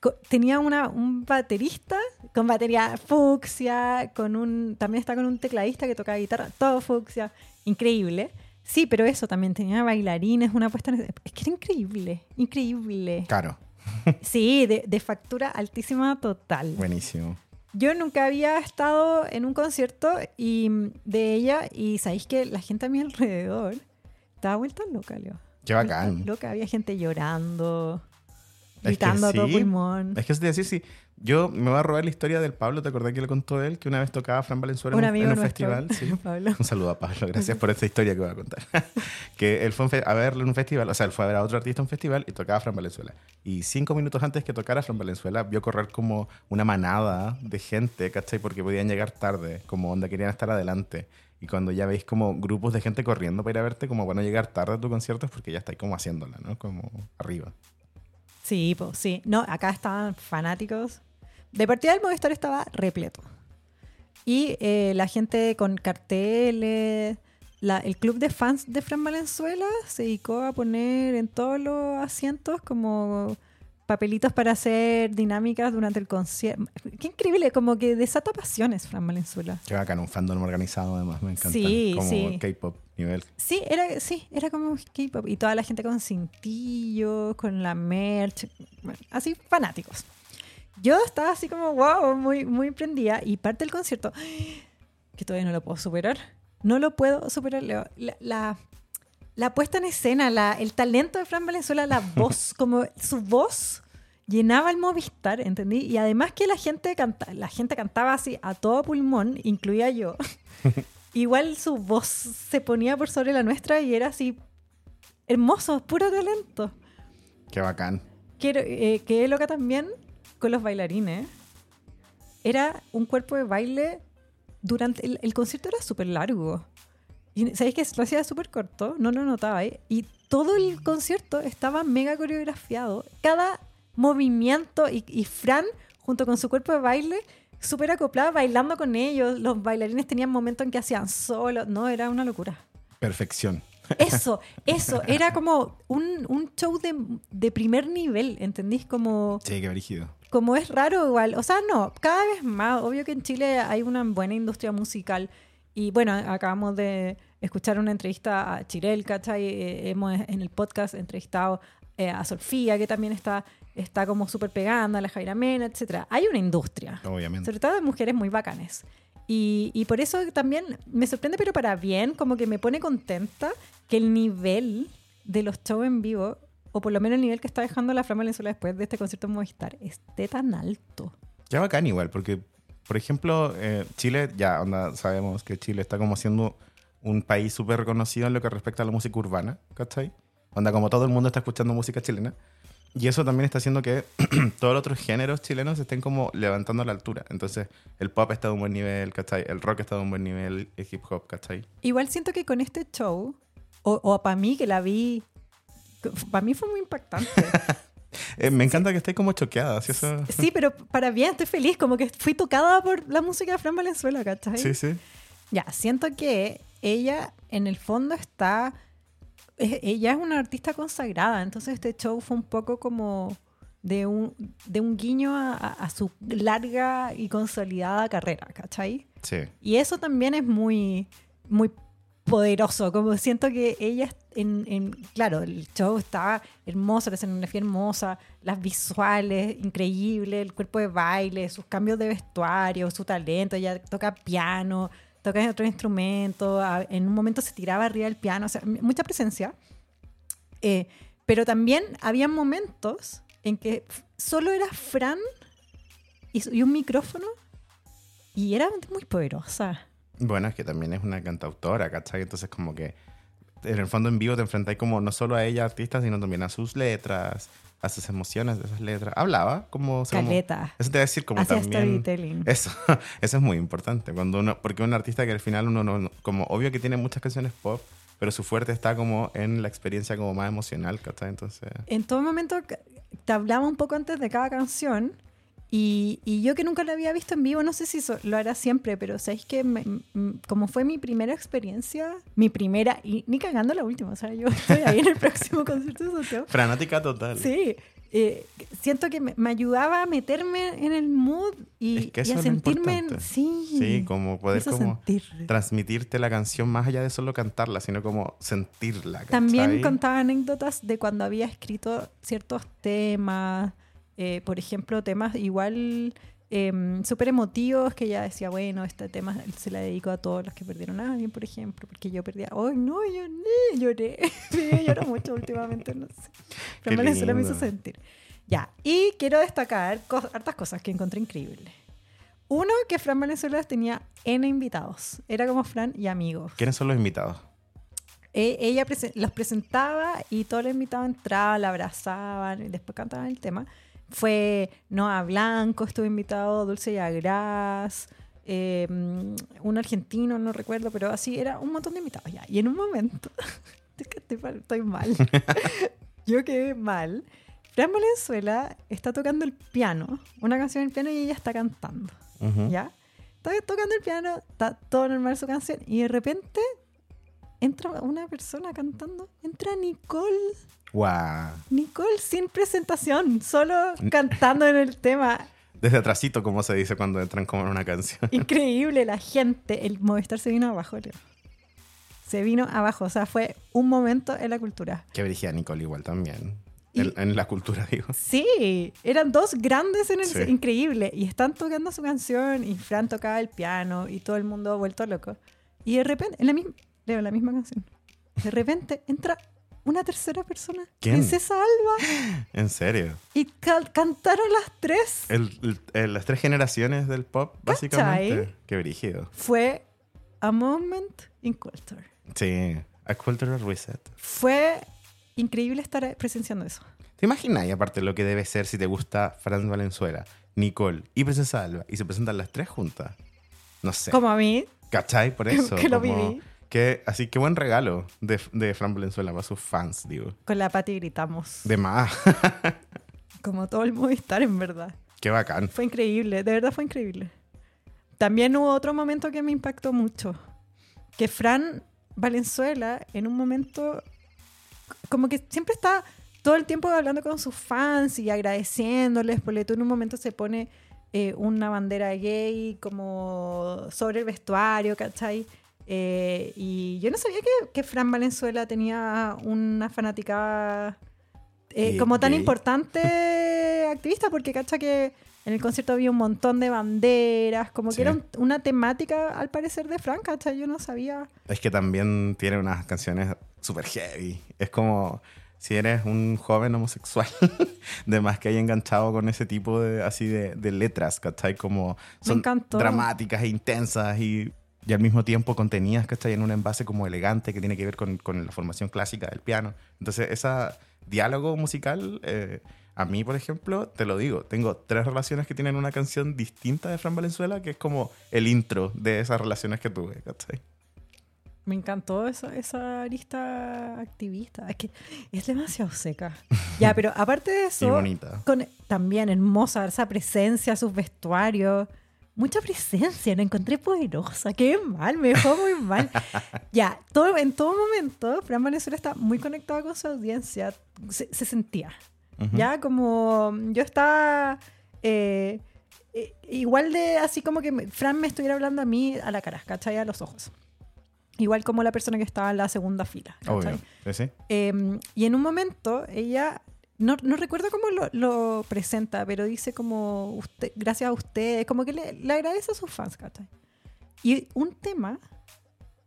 co- tenía una, un baterista con batería fucsia, con un, también está con un tecladista que tocaba guitarra, todo fucsia, increíble. Sí, pero eso también tenía bailarines, una puesta en... Es que era increíble, increíble. Caro. Sí, de, de factura altísima total. Buenísimo. Yo nunca había estado en un concierto y, mm, de ella y sabéis que la gente a mi alrededor estaba vuelta loca, Leo. Qué bacán. Loca, había gente llorando, Es que gritando a todo sí. pulmón. Es que a decir, sí. Yo me voy a robar la historia del Pablo. ¿Te acordás que le contó él que una vez tocaba Fran Valenzuela Un en un, en festival? Sí. Pablo. Un saludo a Pablo, gracias por esta historia que voy a contar. que él fue a a verlo en un festival, o sea, él fue a ver a otro artista en un festival y tocaba Fran Valenzuela. Y cinco minutos antes que tocara Fran Valenzuela, vio correr como una manada de gente, ¿cachai? Porque podían llegar tarde, como onda querían estar adelante. Y cuando ya veis como grupos de gente corriendo para ir a verte, como para no llegar tarde a tu concierto, es porque ya estáis como haciéndola, ¿no? Como arriba. Sí, pues sí. No, acá estaban fanáticos. De partida del Movistar estaba repleto. Y eh, la gente con carteles, la- el club de fans de Fran Valenzuela se dedicó a poner en todos los asientos como papelitos para hacer dinámicas durante el concierto. Qué increíble, como que desata pasiones, Fran Valenzuela. Qué bacán, un fandom organizado además, me encanta. Sí, como sí. K-pop nivel. Sí, era, sí, era como K-pop. Y toda la gente con cintillos, con la merch, bueno, así fanáticos. Yo estaba así como, wow, muy, muy prendida. Y parte del concierto, que todavía no lo puedo superar. No lo puedo superar, Leo. La, la, la puesta en escena, la, el talento de Fran Valenzuela, la voz, como su voz llenaba el Movistar, ¿entendí? Y además que la gente, canta, la gente cantaba así a todo pulmón, incluía yo. Igual su voz se ponía por sobre la nuestra y era así hermoso, puro talento. Qué bacán. Quiero, eh, loca también con los bailarines. Era un cuerpo de baile durante el, el concierto era súper largo. Y sabéis que lo hacía súper corto, no lo notaba ahí. Y todo el concierto estaba mega coreografiado. Cada movimiento y, y Fran, junto con su cuerpo de baile, súper acoplada, bailando con ellos. Los bailarines tenían momentos en que hacían solo. No, era una locura. Perfección. Eso, eso. Era como un, un show de, de primer nivel, ¿entendís? Como Sí, qué brígido. Como es raro igual, o sea, no, cada vez más, obvio que en Chile hay una buena industria musical y bueno, acabamos de escuchar una entrevista a Chirel, ¿cachai? Eh, hemos en el podcast entrevistado eh, a Sofía, que también está, está como súper pegando, a la Jaira Mena, etc. Hay una industria, Obviamente. sobre todo de mujeres muy bacanes. Y, y por eso también me sorprende, pero para bien, como que me pone contenta que el nivel de los shows en vivo, o por lo menos el nivel que está dejando la Flama Valenzuela después de este concierto en Movistar, esté tan alto. Qué bacán igual, porque, por ejemplo, eh, Chile, ya onda, sabemos que Chile está como siendo un país súper reconocido en lo que respecta a la música urbana, ¿cachai? Onda, como todo el mundo está escuchando música chilena. Y eso también está haciendo que todos los otros géneros chilenos estén como levantando a la altura. Entonces, el pop está de un buen nivel, ¿cachai? El rock está de un buen nivel, el hip hop, ¿cachai? Igual siento que con este show, o, o para mí que la vi, para mí fue muy impactante. Eh, me encanta que estés como choqueada, ¿sí? Eso... sí, pero para bien, estoy feliz, como que fui tocada por la música de Fran Valenzuela, ¿cachai? sí, sí. Ya, siento que ella en el fondo está, es- ella es una artista consagrada, entonces este show fue un poco como de un, de un guiño a, a- a su larga y consolidada carrera, ¿cachai? Sí. Y eso también es muy, muy poderoso, como siento que ella, en, en- claro, el show estaba hermoso, la escenografía hermosa, las visuales, increíble, el cuerpo de baile, sus cambios de vestuario, su talento, ella toca piano, toca otro instrumento, en un momento se tiraba arriba del piano, o sea, mucha presencia. Eh, pero también había momentos en que solo era Fran y, y un micrófono y era muy poderosa. Bueno, es que también es una cantautora, ¿cachai? Entonces como que en el fondo en vivo te enfrentáis como no solo a ella artista, sino también a sus letras, a sus emociones de esas letras. Hablaba como... o sea, como- Caleta. eso te voy a decir como Hacía también... storytelling. Eso, eso es muy importante. Cuando uno, porque un artista que al final uno no, como obvio que tiene muchas canciones pop, pero su fuerte está como en la experiencia como más emocional, ¿cachai? Entonces, En todo momento te hablaba un poco antes de cada canción y, y yo que nunca lo había visto en vivo, no sé si so- lo hará siempre, pero sabéis que me- m- como fue mi primera experiencia, mi primera, y ni cagando la última, o sea, yo estoy ahí en el próximo concierto de Santiago. fanática total. Sí, eh, siento que me, me ayudaba a meterme en el mood y, Es que y eso a sentirme en, sí, Sí, como poder como sentir. transmitirte la canción más allá de solo cantarla, sino como sentirla. ¿cachai? También contaba anécdotas de cuando había escrito ciertos temas, eh, por ejemplo, temas igual em, súper emotivos que ella decía, bueno, este tema se la dedico a todos los que perdieron a alguien, por ejemplo, porque yo perdí. ¡Ay, no! Yo ni lloré. Sí, lloro mucho últimamente, no sé. Pero Qué Valenzuela me hizo sentir. Ya, y quiero destacar cos- hartas cosas que encontré increíbles. Uno, que Fran Valenzuela tenía N invitados. Era como Fran y amigos. ¿Quiénes son los invitados? E- ella prese- los presentaba y todos los invitados entraban, la abrazaban y después cantaban el tema. Fue Noah Blanco, estuvo invitado Dulce Yagras, eh, un argentino, no recuerdo, pero así era un montón de invitados ya. Y en un momento, estoy, mal- yo quedé mal. Fran Valenzuela está tocando el piano, una canción en el piano y ella está cantando. ¿ya? Está tocando el piano, está todo normal su canción y de repente entra una persona cantando, entra Nicole Nicole sin presentación, solo cantando en el tema. Desde atrasito, como se dice cuando entran como en una canción. Increíble, la gente, el Movistar se vino abajo, Leo. Se vino abajo, o sea, fue un momento en la cultura. Que dirigía Nicole igual también. Y- En, en la cultura, digo. Sí, eran dos grandes en el Sí. increíble y están tocando su canción y Fran tocaba el piano y todo el mundo vuelto loco. Y de repente, en la misma, Leo, la misma canción. De repente entra una tercera persona, ¿Quién? Princesa Alba, En serio. y cantaron las tres. El- el- el- las tres generaciones del pop, básicamente. ¿Cachai? Qué brígido. Fue a moment in culture. Sí. A cultural reset. Fue increíble estar presenciando eso. ¿Te imaginas, y aparte, lo que debe ser si te gusta Fran Valenzuela, Nicole y Princesa Alba y se presentan las tres juntas? No sé. Como a mí, ¿Cachai? Por eso. que lo como viví. Que, así que buen regalo de, de Fran Valenzuela para sus fans, digo. con la Pati gritamos. De más. Como todo el Movistar, en verdad. Qué bacán. Fue increíble, de verdad fue increíble. También hubo otro momento que me impactó mucho. Que Fran Valenzuela, en un momento, como que siempre está todo el tiempo hablando con sus fans y agradeciéndoles. Porque tú en un momento se pone eh, una bandera gay como sobre el vestuario, ¿cachai? Eh, y yo no sabía que, que Fran Valenzuela tenía una fanática eh, como tan gay. importante activista, porque cacha que en el concierto había un montón de banderas, como Sí. que era un- una temática al parecer de Fran, cacha, yo no sabía. Es que también tiene unas canciones súper heavy. Es como si eres un joven homosexual, de más que hay enganchado con ese tipo de, así de, de letras, ¿cachai? Como son dramáticas e intensas y, y al mismo tiempo contenidas, ¿cachai? En un envase como elegante que tiene que ver con, con la formación clásica del piano. Entonces, ese diálogo musical, eh, a mí, por ejemplo, te lo digo, tengo tres relaciones que tienen una canción distinta de Fran Valenzuela, que es como el intro de esas relaciones que tuve, ¿cachai? Me encantó esa, esa arista activista. Es que es demasiado seca. ya, pero aparte de Y eso, bonita. con, también hermosa esa presencia, sus vestuarios. Mucha presencia, la encontré poderosa. Qué mal, me dejó muy mal. ya, todo, en todo momento, Fran Valenzuela está muy conectada con su audiencia. Se, se sentía. Ujú. Ya, como yo estaba eh, eh, igual de así como que Fran me estuviera hablando a mí a la cara, ¿cachai? A los ojos. Igual como la persona que estaba en la segunda fila. Obvio. Sí? Eh, y en un momento ella, no, no recuerdo cómo lo, presenta, pero dice como, gracias a ustedes, como que le, agradece a sus fans, ¿cachai? Y un tema,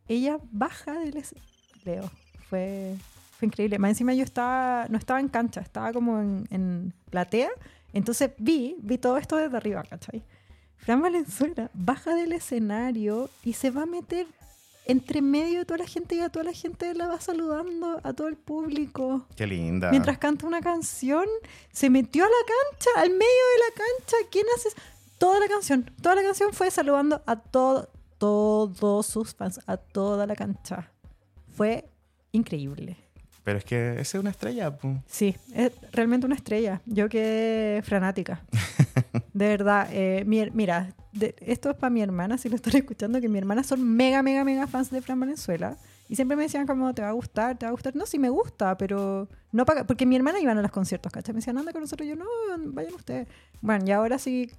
ella baja del... Leo, fue, fue increíble. Más encima yo estaba, no estaba en cancha, estaba como en, en platea, entonces vi, vi todo esto desde arriba, ¿cachai? Fran Valenzuela baja del escenario y se va a meter entre medio de toda la gente y a toda la gente la va saludando, a todo el público. Qué linda. Mientras canta una canción, se metió a la cancha, al medio de la cancha. ¿Quién hace? Toda la canción, toda la canción fue saludando a todo, todos sus fans, a toda la cancha. Fue increíble. Pero es que esa es una estrella. pu. Sí, es realmente una estrella. Yo quedé fanática. De verdad. eh, mi- mira, de- esto es para mi hermana, si lo están escuchando, que mi hermana son mega, mega, mega fans de Fran Valenzuela. Y siempre me decían como, ¿te va a gustar? ¿Te va a gustar? No, sí me gusta, pero no para... Porque mi hermana iba a los conciertos, ¿cachai? Me decían, anda con nosotros. Yo, no, vayan ustedes. Bueno, y ahora sí,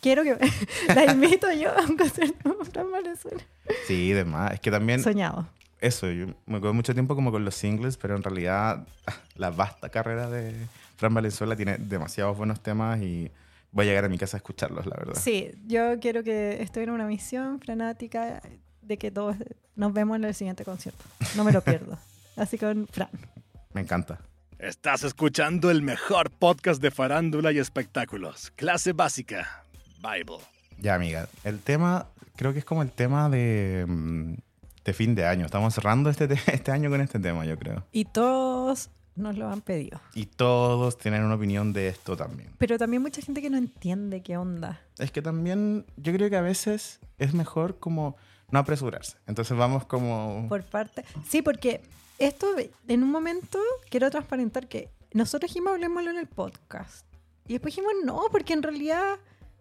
quiero que... la invito yo a un concierto de Fran Valenzuela. Sí, demás. Es que también Soñado. Eso, yo me quedo mucho tiempo como con los singles, pero en realidad la vasta carrera de Fran Valenzuela tiene demasiados buenos temas y voy a llegar a mi casa a escucharlos, la verdad. Sí, yo quiero que estoy en una misión frenática de que todos nos vemos en el siguiente concierto. No me lo pierdo. Así con Fran. Me encanta. Estás escuchando el mejor podcast de farándula y espectáculos. Clase básica. Bible. Ya, amiga, el tema creo que es como el tema de, de fin de año. Estamos cerrando este, te- este año con este tema, yo creo. Y todos nos lo han pedido. Y todos tienen una opinión de esto también. Pero también mucha gente que no entiende qué onda. Es que también yo creo que a veces es mejor como no apresurarse. Entonces vamos como... Por parte. Sí, porque esto en un momento quiero transparentar que nosotros dijimos hablemoslo en el podcast. Y después dijimos no, porque en realidad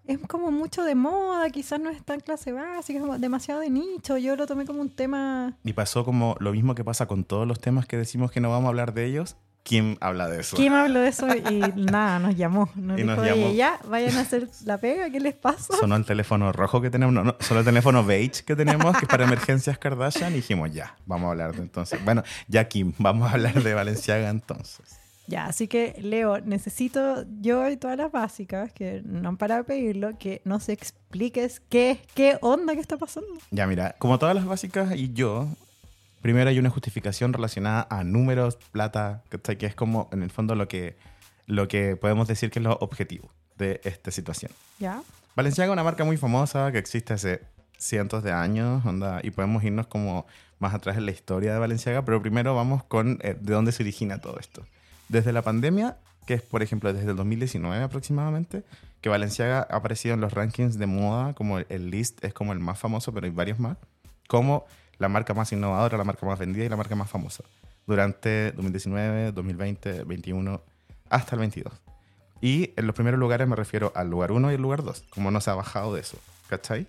es como mucho de moda, quizás no es tan clase básica, es como demasiado de nicho. Yo lo tomé como un tema Y pasó como lo mismo que pasa con todos los temas que decimos que no vamos a hablar de ellos, Kim habla de eso. Kim habló de eso y nada, nos llamó. Nos Y dijo, nos "Oye, llamó. ya, vayan a hacer la pega, ¿qué les pasa? Sonó el teléfono rojo que tenemos, no, no, sonó el teléfono beige que tenemos, que es para emergencias Kardashian, y dijimos, ya, vamos a hablar de entonces. Bueno, ya Kim, vamos a hablar de Valenciaga entonces. Ya, así que Leo, necesito yo y todas las básicas que no han parado de pedirlo, que nos expliques qué, qué onda que está pasando. Ya, mira, como todas las básicas y yo, primero hay una justificación relacionada a números, plata, que es como en el fondo lo que, lo que podemos decir que es lo objetivo de esta situación. ¿Ya? Valenciaga es una marca muy famosa que existe hace cientos de años, onda, y podemos irnos como más atrás en la historia de Valenciaga, pero primero vamos con eh, de dónde se origina todo esto. Desde la pandemia, que es por ejemplo desde el 2019 aproximadamente, que Valenciaga ha aparecido en los rankings de moda, como el, list es como el más famoso, pero hay varios más, como la marca más innovadora, la marca más vendida y la marca más famosa, durante 2019, 2020, 2021, hasta el 22. Y en los primeros lugares me refiero al lugar 1 y el lugar 2, como no se ha bajado de eso, ¿cachai?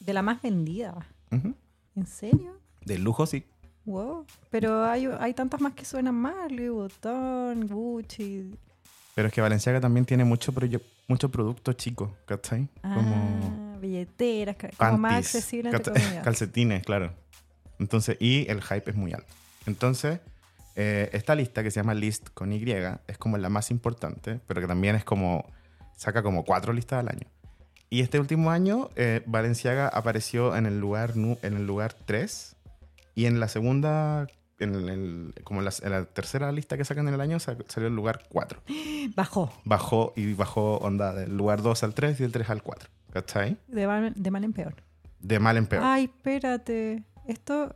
De la más vendida. Ujú. ¿En serio? De lujo sí. Wow. Pero hay, hay tantas más que suenan más. Louis Vuitton, Gucci. Pero es que Valenciaga también tiene mucho, mucho producto chico, ¿cachai? Como Ah, billeteras, ca- como más panties, accesible entre calcetines, claro. Entonces, y el hype es muy alto. Entonces, eh, esta lista que se llama List con Y es como la más importante, pero que también es como, saca como cuatro listas al año. Y este último año, eh, Valenciaga apareció en el lugar, en el lugar 3 y en la segunda, en el- como en la, en la tercera lista que sacan en el año, sa- salió el lugar 4. Bajó. Bajó y bajó onda del lugar 2 al 3 y del 3 al 4. ¿Cachai? De mal, de mal en peor. De mal en peor. Ay, espérate. Esto.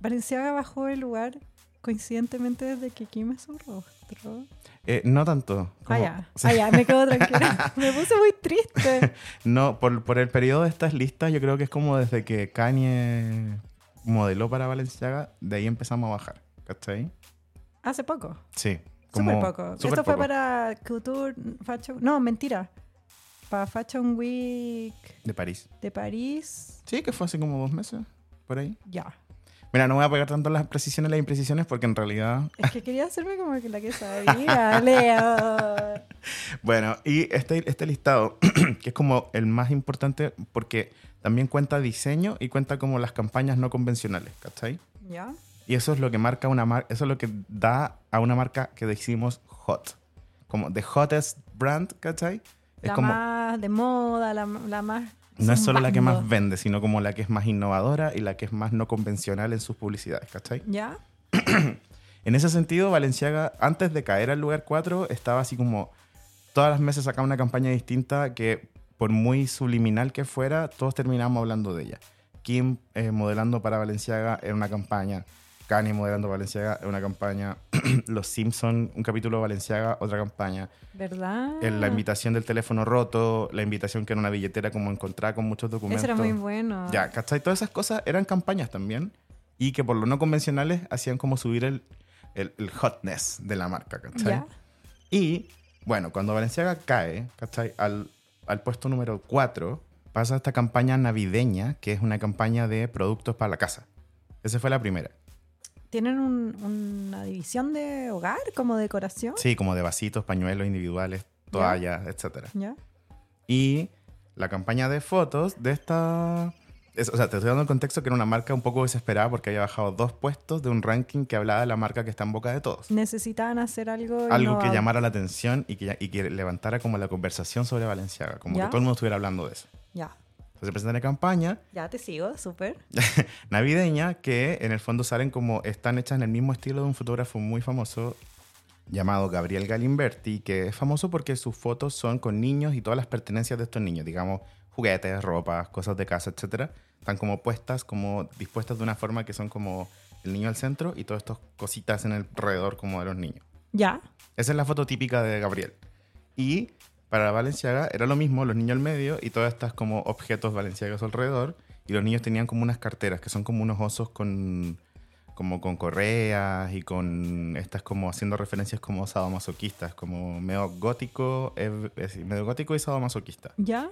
Valenciaga bajó el lugar coincidentemente desde que Kim es su rostro. Eh, no tanto. Ah, como-. Ah, ya, me quedo tranquila. me puse muy triste. No, por, por el periodo de estas listas, yo creo que es como desde que Kanye modeló para Valenciaga, de ahí empezamos a bajar. ¿Cachai? Hace poco. Sí. Súper como- poco. súper Esto fue poco. para Couture Fashion... No, mentira. Para Fashion Week De París. de París. Sí, que fue hace como dos meses, por ahí. Ya. Mira, no voy a pegar tanto las precisiones y las imprecisiones porque en realidad... Es que quería hacerme como que la que sabía, Leo. Bueno, y este, este listado, que es como el más importante porque también cuenta diseño y cuenta como las campañas no convencionales, ¿cachai? ¿Ya? Y eso es lo que marca una marca, eso es lo que da a una marca que decimos hot. Como the hottest brand, ¿cachai? Es La como, más de moda, la, la más... no es solo la que más vende, sino como la que es más innovadora y la que es más no convencional en sus publicidades, ¿cachai? ¿Ya? En ese sentido, Valenciaga, antes de caer al lugar 4, estaba así como todas las meses sacaba una campaña distinta que, por muy subliminal que fuera, todos terminábamos hablando de ella. Kim eh, modelando para Valenciaga era una campaña, Kanye modelando para Valenciaga era una campaña, Los Simpson, un capítulo de Valenciaga, otra campaña. ¿Verdad? En la invitación del teléfono roto, la invitación que era una billetera como encontrada con muchos documentos. Eso era muy bueno. Ya, ¿cachai? Todas esas cosas eran campañas también y que por lo no convencionales hacían como subir el, el, el hotness de la marca, ¿cachai? ¿Ya? Y bueno, cuando Valenciaga cae, ¿cachai? Al, al puesto número 4 pasa esta campaña navideña, que es una campaña de productos para la casa. Esa fue la primera. ¿Tienen un- una división de hogar como decoración? Sí, como de vasitos, pañuelos individuales, toallas, etcétera. ¿Ya? Y la campaña de fotos de esta... es- o sea, te estoy dando el contexto que era una marca un poco desesperada porque había bajado dos puestos de un ranking que hablaba de la marca que está en boca de todos. Necesitaban hacer algo Algo que llamara la atención y que, y que levantara como la conversación sobre Valenciaga, como ¿Ya? que todo el mundo estuviera hablando de eso. Ya. Entonces presenta una campaña Ya te sigo, súper. navideña que en el fondo salen como están hechas en el mismo estilo de un fotógrafo muy famoso llamado Gabriel Galimberti, que es famoso porque sus fotos son con niños y todas las pertenencias de estos niños, digamos, juguetes, ropas, cosas de casa, etcétera, están como puestas, como dispuestas de una forma que son como el niño al centro y todas estas cositas en el alrededor como de los niños. Ya. Esa es la foto típica de Gabriel. Y para Valenciaga era lo mismo, los niños al medio y todas estas como objetos valenciagos alrededor. Y los niños tenían como unas carteras, que son como unos osos con como con correas y con estas como haciendo referencias como sadomasoquistas, como medio gótico, eh, medio gótico y sadomasoquista. ¿Ya?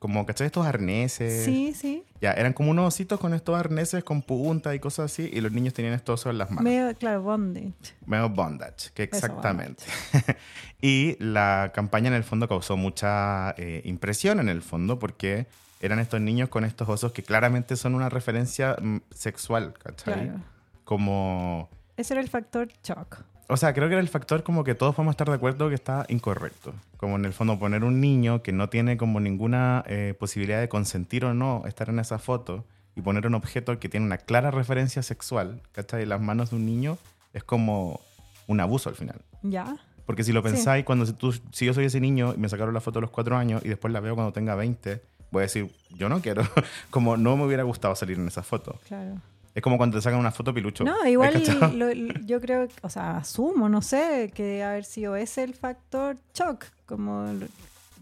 Como, ¿cachai? Estos arneses. Sí, sí. Ya, eran como unos ositos con estos arneses con punta y cosas así, y los niños tenían estos osos en las manos. Medio, claro, bondage. Medio bondage, que Eso, exactamente. y la campaña en el fondo causó mucha eh, impresión en el fondo porque eran estos niños con estos osos que claramente son una referencia mm, sexual, ¿cachai? Claro. Como... Ese era el factor shock. O sea, creo que era el factor como que todos podemos estar de acuerdo que está incorrecto. Como en el fondo poner un niño que no tiene como ninguna eh, posibilidad de consentir o no estar en esa foto y poner un objeto que tiene una clara referencia sexual, ¿cachai? En las manos de un niño es como un abuso al final. ¿Ya? Porque si lo Sí. pensáis, cuando si, tú, si yo soy ese niño y me sacaron la foto a los cuatro años y después la veo cuando tenga 20, voy a decir, yo no quiero, como no me hubiera gustado salir en esa foto. Claro. Es como cuando te sacan una foto pilucho. No, ¿Hay igual lo- yo creo, o sea, asumo, no sé, que debe haber sido ese el factor shock, como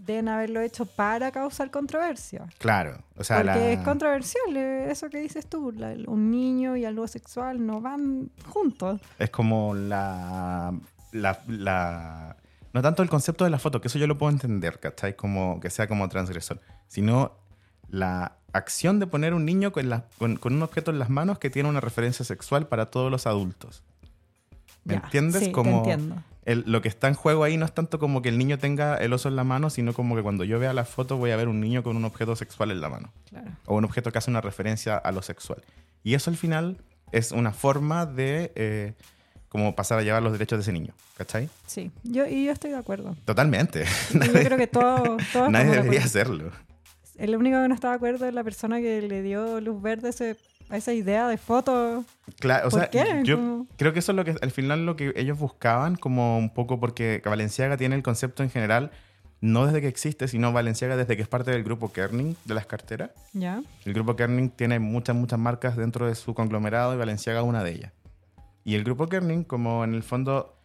deben haberlo hecho para causar controversia. Claro, o sea, Porque la- es controversial, eh, eso que dices tú, la- un niño y algo sexual no van juntos. es como la, la, la- No tanto el concepto de la foto, que eso yo lo puedo entender, ¿cachai? Como que sea como transgresor, sino la acción de poner un niño con, la- con, con un objeto en las manos que tiene una referencia sexual para todos los adultos. ¿Me Ya, entiendes? Sí, como te entiendo. el- lo que está en juego ahí no es tanto como que el niño tenga el oso en la mano, sino como que cuando yo vea la foto voy a ver un niño con un objeto sexual en la mano. Claro. O un objeto que hace una referencia a lo sexual. Y eso al final es una forma de eh, como pasar a llevar los derechos de ese niño. ¿Cachai? Sí, yo, y yo estoy de acuerdo. Totalmente. Y yo creo que estamos Nadie de debería acuerdo. hacerlo. El único que no está de acuerdo es la persona que le dio luz verde a ese- a esa idea de foto. Claro, o ¿Por sea, qué? yo Como- creo que eso es lo que al final lo que ellos buscaban, como un poco porque Valenciaga tiene el concepto en general, no desde que existe, sino Valenciaga desde que es parte del grupo Kerning de las carteras. ¿Ya? El grupo Kerning tiene muchas, muchas marcas dentro de su conglomerado y Valenciaga una de ellas. Y el grupo Kerning, como en el fondo,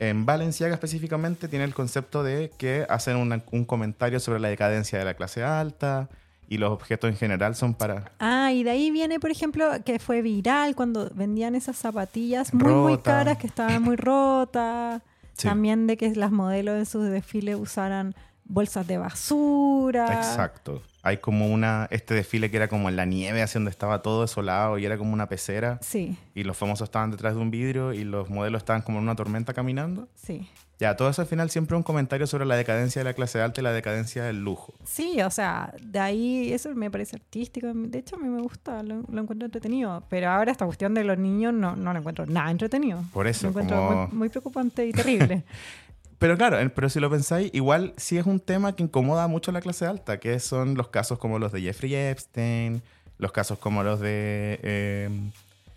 en Valenciaga específicamente, tiene el concepto de que hacen una- un comentario sobre la decadencia de la clase alta y los objetos en general son para... Ah, y de ahí viene, por ejemplo, que fue viral cuando vendían esas zapatillas muy, muy caras que estaban muy rotas. Sí. También de que las modelos en sus desfiles usaran bolsas de basura. Exacto. Hay como una, este desfile que era como en la nieve, hacia donde estaba todo desolado y era como una pecera. Sí, Y los famosos estaban detrás de un vidrio y los modelos estaban como en una tormenta caminando. sí. Ya, todo eso al final siempre un comentario sobre la decadencia de la clase alta y la decadencia del lujo. Sí, o sea, de ahí eso me parece artístico. De hecho, a mí me gusta, lo, lo encuentro entretenido. Pero ahora esta cuestión de los niños no, no lo encuentro nada entretenido. Por eso, Lo encuentro como- muy, muy preocupante y terrible. Pero claro, pero si lo pensáis, igual sí es un tema que incomoda mucho a la clase alta, que son los casos como los de Jeffrey Epstein, los casos como los de... eh,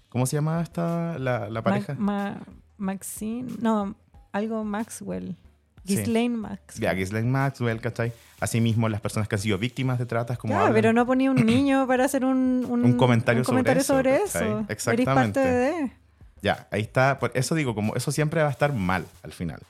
¿Cómo se llama esta, la, la pareja? Ma- Ma- Maxine, no, algo Maxwell. Sí. Ghislaine Maxwell. Ya, Ghislaine Maxwell, ¿cachai? Asimismo, las personas que han sido víctimas de tratas, como Claro, hablan. pero no ponía un niño para hacer un, un, Un comentario un sobre comentario eso, sobre eso. Eres Exactamente. parte de... Ya, ahí está. Por eso digo, como eso siempre va a estar mal al final.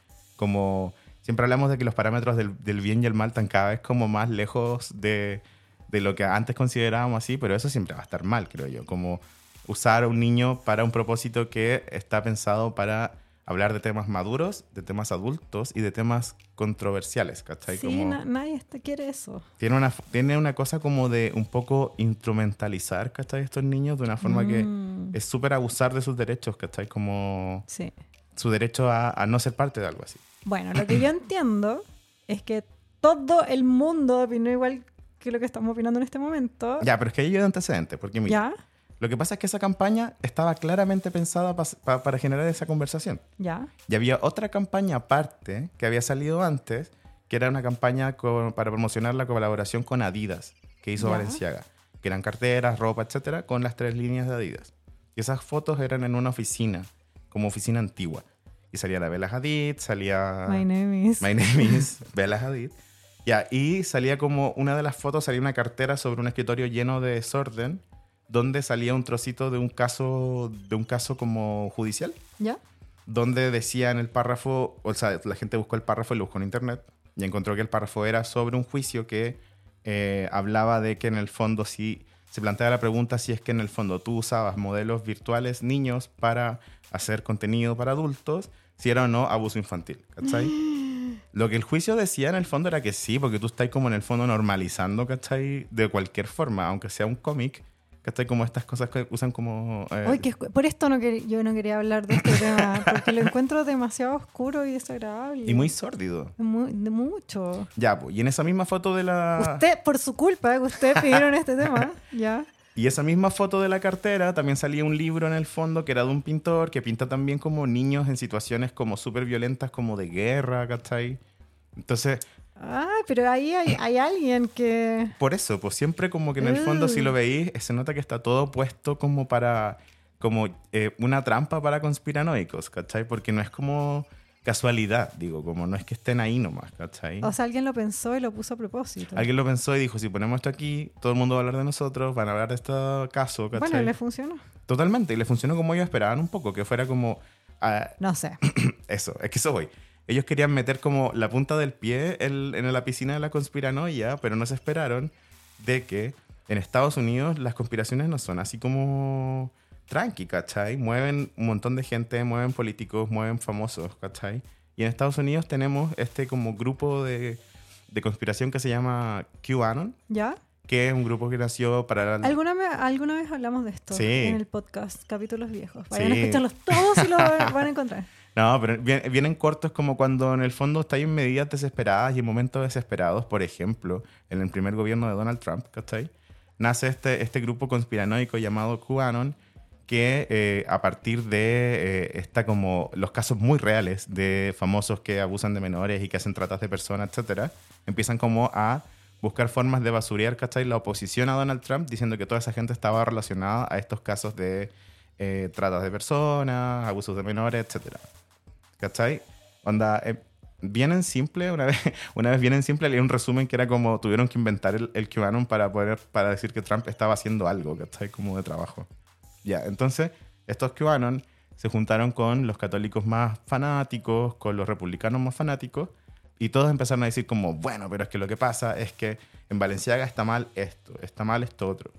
Como siempre hablamos de que los parámetros del, del bien y el mal están cada vez como más lejos de, de lo que antes considerábamos así, pero eso siempre va a estar mal, creo yo. Como usar a un niño para un propósito que está pensado para hablar de temas maduros, de temas adultos y de temas controversiales, ¿cachai? Sí, Como- na- nadie quiere eso. tiene una, tiene una cosa como de un poco instrumentalizar, ¿cachai? Estos niños de una forma Mm. que es súper abusar de sus derechos, ¿cachai? Como Sí. su derecho a, a no ser parte de algo así. Bueno, lo que yo entiendo es que todo el mundo opinó igual que lo que estamos opinando en este momento. Ya, pero es que hay un antecedente, porque mira, ¿Ya? lo que pasa es que esa campaña estaba claramente pensada pas- pa- para generar esa conversación. ¿Ya? Y había otra campaña aparte que había salido antes, que era una campaña para promocionar la colaboración con Adidas, que hizo Ya. Valenciaga, que eran carteras, ropa, etcétera, con las tres líneas de Adidas. Y esas fotos eran en una oficina, como oficina antigua. Y salía la Bella Hadid, salía... My name is... My name is Bella Hadid. Ya, y salía como una de las fotos, salía una cartera sobre un escritorio lleno de desorden, donde salía un trocito de un caso, de un caso como judicial ¿Ya? donde decía en el párrafo, o sea, la gente buscó el párrafo y lo buscó en internet y encontró que el párrafo era sobre un juicio que eh, hablaba de que en el fondo si se plantea la pregunta si es que en el fondo tú usabas modelos virtuales niños para hacer contenido para adultos, si era o no abuso infantil, ¿cachai? Lo que el juicio decía en el fondo era que sí, porque tú estás como en el fondo normalizando, ¿cachai? De cualquier forma, aunque sea un cómic, ¿cachai? Como estas cosas que usan como... eh, que por esto no quer- yo no quería hablar de este tema, porque lo encuentro demasiado oscuro y desagradable. y muy sórdido. Mu- de mucho. Ya, pues, y en esa misma foto de la... Usted, por su culpa, que usted pidieron este tema, ¿ya? Y esa misma foto de la cartera también salía un libro en el fondo que era de un pintor que pinta también como niños en situaciones como súper violentas, como de guerra, ¿cachai? Entonces, Ay, pero ahí hay, hay alguien que... por eso, pues siempre como que en el fondo si lo Mm. veis, eh, se nota que está todo puesto como para, como eh, una trampa para conspiranoicos, ¿cachai? Porque no es como casualidad, digo, como no es que estén ahí nomás, ¿cachai? O sea, alguien lo pensó y lo puso a propósito. Alguien lo pensó y dijo, si ponemos esto aquí, todo el mundo va a hablar de nosotros, van a hablar de este caso, ¿cachai? Bueno, le funcionó. Totalmente, y le funcionó como ellos esperaban un poco, que fuera como... ah, No sé. eso, es que eso voy. Ellos querían meter como la punta del pie en, en la piscina de la conspiranoia, pero no se esperaron de que en Estados Unidos las conspiraciones no son así como tranqui, ¿cachai? Mueven un montón de gente, mueven políticos, mueven famosos, ¿cachai? Y en Estados Unidos tenemos este como grupo de, de conspiración que se llama QAnon, ¿Ya? que es un grupo que nació para... ¿Alguna, vez- alguna vez hablamos de esto Sí. en el podcast, capítulos viejos. Vayan a Sí. escucharlos todos y lo van a encontrar. No, pero vien- vienen cortos como cuando en el fondo está en medidas desesperadas y en momentos desesperados. Por ejemplo, en el primer gobierno de Donald Trump, ¿cachai? Nace este, este grupo conspiranoico llamado QAnon que eh, a partir de eh, esta como los casos muy reales de famosos que abusan de menores y que hacen tratas de personas, etcétera, empiezan como a buscar formas de basurear, ¿cachai? La oposición a Donald Trump diciendo que toda esa gente estaba relacionada a estos casos de eh, tratas de personas, abusos de menores, etcétera. ¿Cachai? Onda, eh, bien en simple, una vez, una vez bien en simple leí un resumen que era como tuvieron que inventar el, el QAnon para poder, para decir que Trump estaba haciendo algo, ¿cachai? Como de trabajo. Ya, entonces, estos QAnon se juntaron con los católicos más fanáticos, con los republicanos más fanáticos, y todos empezaron a decir como, bueno, pero es que lo que pasa es que en Valenciaga está mal esto, está mal esto otro.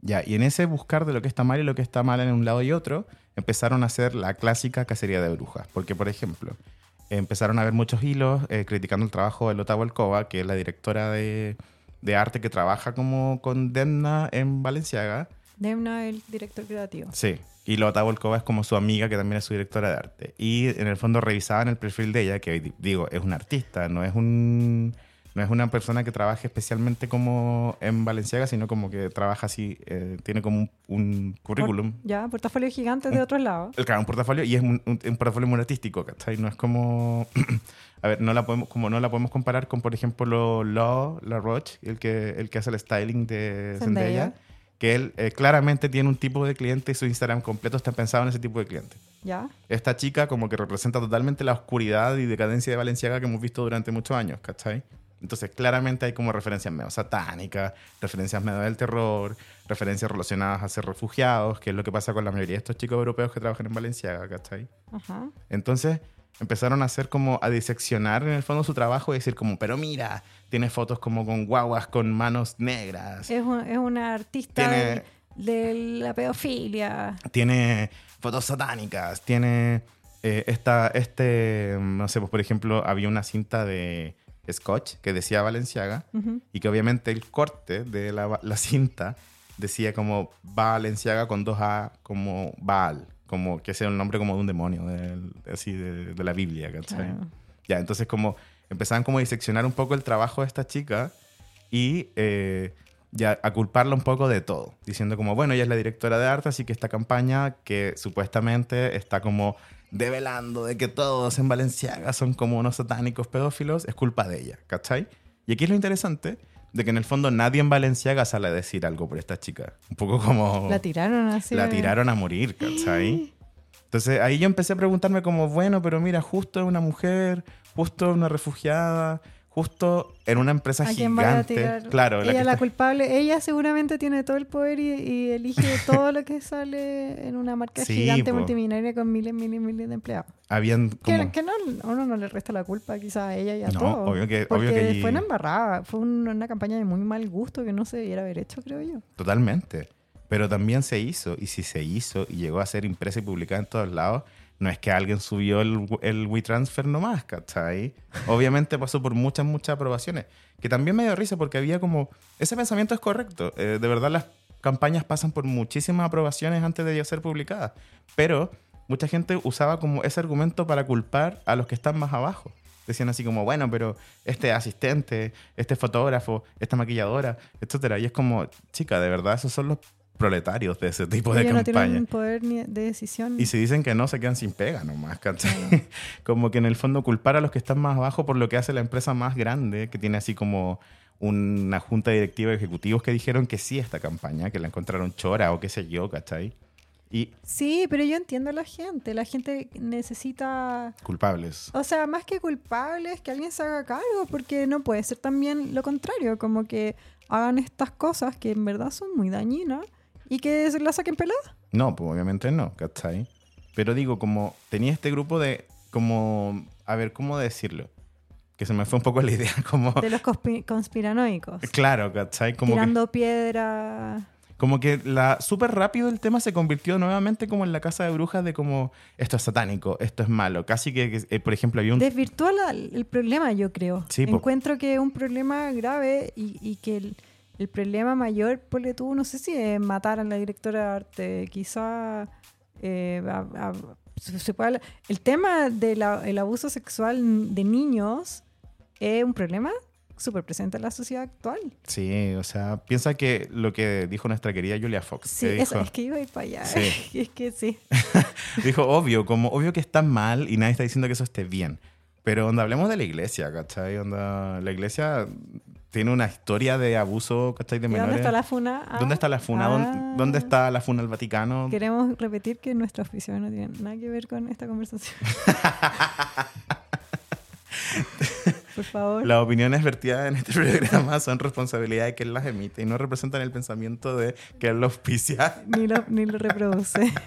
Ya, y en ese buscar de lo que está mal y lo que está mal en un lado y otro, empezaron a hacer la clásica cacería de brujas. Porque, por ejemplo, empezaron a ver muchos hilos eh, criticando el trabajo de Lota Volkova, que es la directora de, de arte que trabaja como con Demna en Valenciaga. Demna, el director creativo. Sí. Y Lota Volkova es como su amiga, que también es su directora de arte. Y en el fondo revisaban el perfil de ella, que di- digo, es una artista, no es un... No es una persona que trabaje especialmente como en Valenciaga, sino como que trabaja así, eh, tiene como un, un currículum. Ya, portafolio gigante de otros lados. El claro, un portafolio y es un, un- un portafolio muy artístico, ¿cachai? No es como... a ver, no la podemos, como no la podemos comparar con, por ejemplo, Law, La Roche, el que, el que hace el styling de Zendaya. Zendaya, que él eh, claramente tiene un tipo de cliente y su Instagram completo está pensado en ese tipo de cliente. Ya. Esta chica como que representa totalmente la oscuridad y decadencia de Valenciaga que hemos visto durante muchos años, ¿cachai? Entonces, claramente hay como referencias medio satánicas, referencias medio del terror, referencias relacionadas a ser refugiados, que es lo que pasa con la mayoría de estos chicos europeos que trabajan en Valenciaga, ¿cachai? Ajá. Entonces empezaron a hacer como a diseccionar en el fondo su trabajo y decir como, pero mira, tiene fotos como con guaguas con manos negras, Es, un- es una artista Tiene- de la pedofilia. tiene fotos satánicas, tiene eh, esta, este, no sé, pues por ejemplo, había una cinta de Scotch que decía Valenciaga y que obviamente el corte de la, la cinta decía como Valenciaga con dos A como Baal, como que sea el nombre como de un demonio, del- así de, de la Biblia, ¿cachai? Ya, entonces como empezaban como a diseccionar un poco el trabajo de esta chica y eh, ya a culparla un poco de todo, diciendo como, bueno, ella es la directora de arte, así que esta campaña que supuestamente está como develando de que todos en Valenciaga son como unos satánicos pedófilos, es culpa de ella, ¿cachai? Y aquí es lo interesante de que en el fondo nadie en Valenciaga sale a decir algo por esta chica. Un poco como... La tiraron así. La tiraron a morir, ¿cachai? Entonces ahí yo empecé a preguntarme como, bueno, pero mira, justo es una mujer, justo una refugiada, justo en una empresa ¿A quién van a gigante. tirar? Claro, ella la está- culpable. Ella seguramente tiene todo el poder y, y elige todo lo que sale en una marca Sí, gigante po. multimillonaria con miles, miles, miles de empleados. habían Que, como... que no, uno no le resta la culpa quizás a ella y a No, todos. obvio que- Porque obvio que fue una embarrada. Fue un- una campaña de muy mal gusto que no se debiera haber hecho, creo yo. Totalmente. Pero también se hizo, y si se hizo y llegó a ser impresa y publicada en todos lados, no es que alguien subió el, el WeTransfer nomás, ¿cachai? Obviamente pasó por muchas, muchas aprobaciones, que también me dio risa porque había como, ese pensamiento es correcto, eh, de verdad las campañas pasan por muchísimas aprobaciones antes de ser publicadas, pero mucha gente usaba como ese argumento para culpar a los que están más abajo. Decían así como, bueno, pero este asistente, este fotógrafo, esta maquilladora, etcétera. Y es como, chica, de verdad, esos son los proletarios de ese tipo de Ellos no campaña. tienen poder ni de decisión. Y si dicen que no, se quedan sin pega nomás, ¿cachai? como que en el fondo culpar a los que están más abajo por lo que hace la empresa más grande, que tiene así como una junta directiva de ejecutivos que dijeron que sí a esta campaña, que la encontraron chora o qué sé yo, ¿cachai? Y Sí, pero yo entiendo a la gente. La gente necesita... culpables. O sea, más que culpables, que alguien se haga cargo, porque no puede ser también lo contrario, como que hagan estas cosas que en verdad son muy dañinas y que se las saquen peladas. No, pues obviamente no, ¿cachai? Pero digo, como tenía este grupo de, como, a ver, ¿cómo decirlo? Que se me fue un poco la idea, como... De los conspi- conspiranoicos. Claro, ¿cachai? Como que, tirando piedra. como que la súper rápido el tema se convirtió nuevamente como en la casa de brujas de como esto es satánico, esto es malo. Casi que, que, eh, por ejemplo, había un... Desvirtúa la- el problema, yo creo. Sí. Encuentro que es un problema grave y, y que el, el problema mayor, ponle tú, no sé si es matar a la directora de arte, quizá eh, a- a- se puede El tema del abuso sexual de niños es un problema súper presente en la sociedad actual. Sí, o sea, piensa que lo que dijo nuestra querida Julia Fox. Sí, que eso, dijo, es que iba a ir para allá. Sí. es que sí. dijo, obvio, como obvio que está mal y nadie está diciendo que eso esté bien. Pero onda, hablemos de la iglesia, ¿cachai? Onda, la iglesia tiene una historia de abuso, ¿cachai? De ¿Y menores. dónde está la funa? Ah, ¿Dónde está la funa? ¿Dónde- ah. ¿Dónde está la funa al Vaticano? Queremos repetir que nuestro oficio no tiene nada que ver con esta conversación. Por favor. Las opiniones vertidas en este programa son responsabilidad de quien las emite y no representan el pensamiento de quien lo auspicia. Ni lo, ni lo reproduce.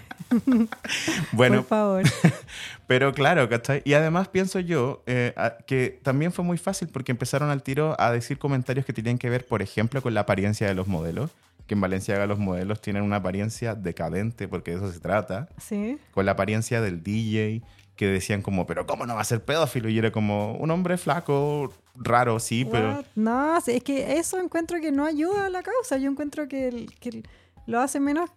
Bueno, Por favor. Pero claro, ¿cachai? Y además pienso yo eh, que también fue muy fácil porque empezaron al tiro a decir comentarios que tenían que ver, por ejemplo, con la apariencia de los modelos. Que en Valenciaga los modelos tienen una apariencia decadente, porque de eso se trata. Sí. Con la apariencia del DJ, que decían como, pero ¿cómo no va a ser pedófilo? Y era como un hombre flaco, raro, sí, pero... No, es que eso encuentro que no ayuda a la causa. Yo encuentro que, el- que el- lo hace menos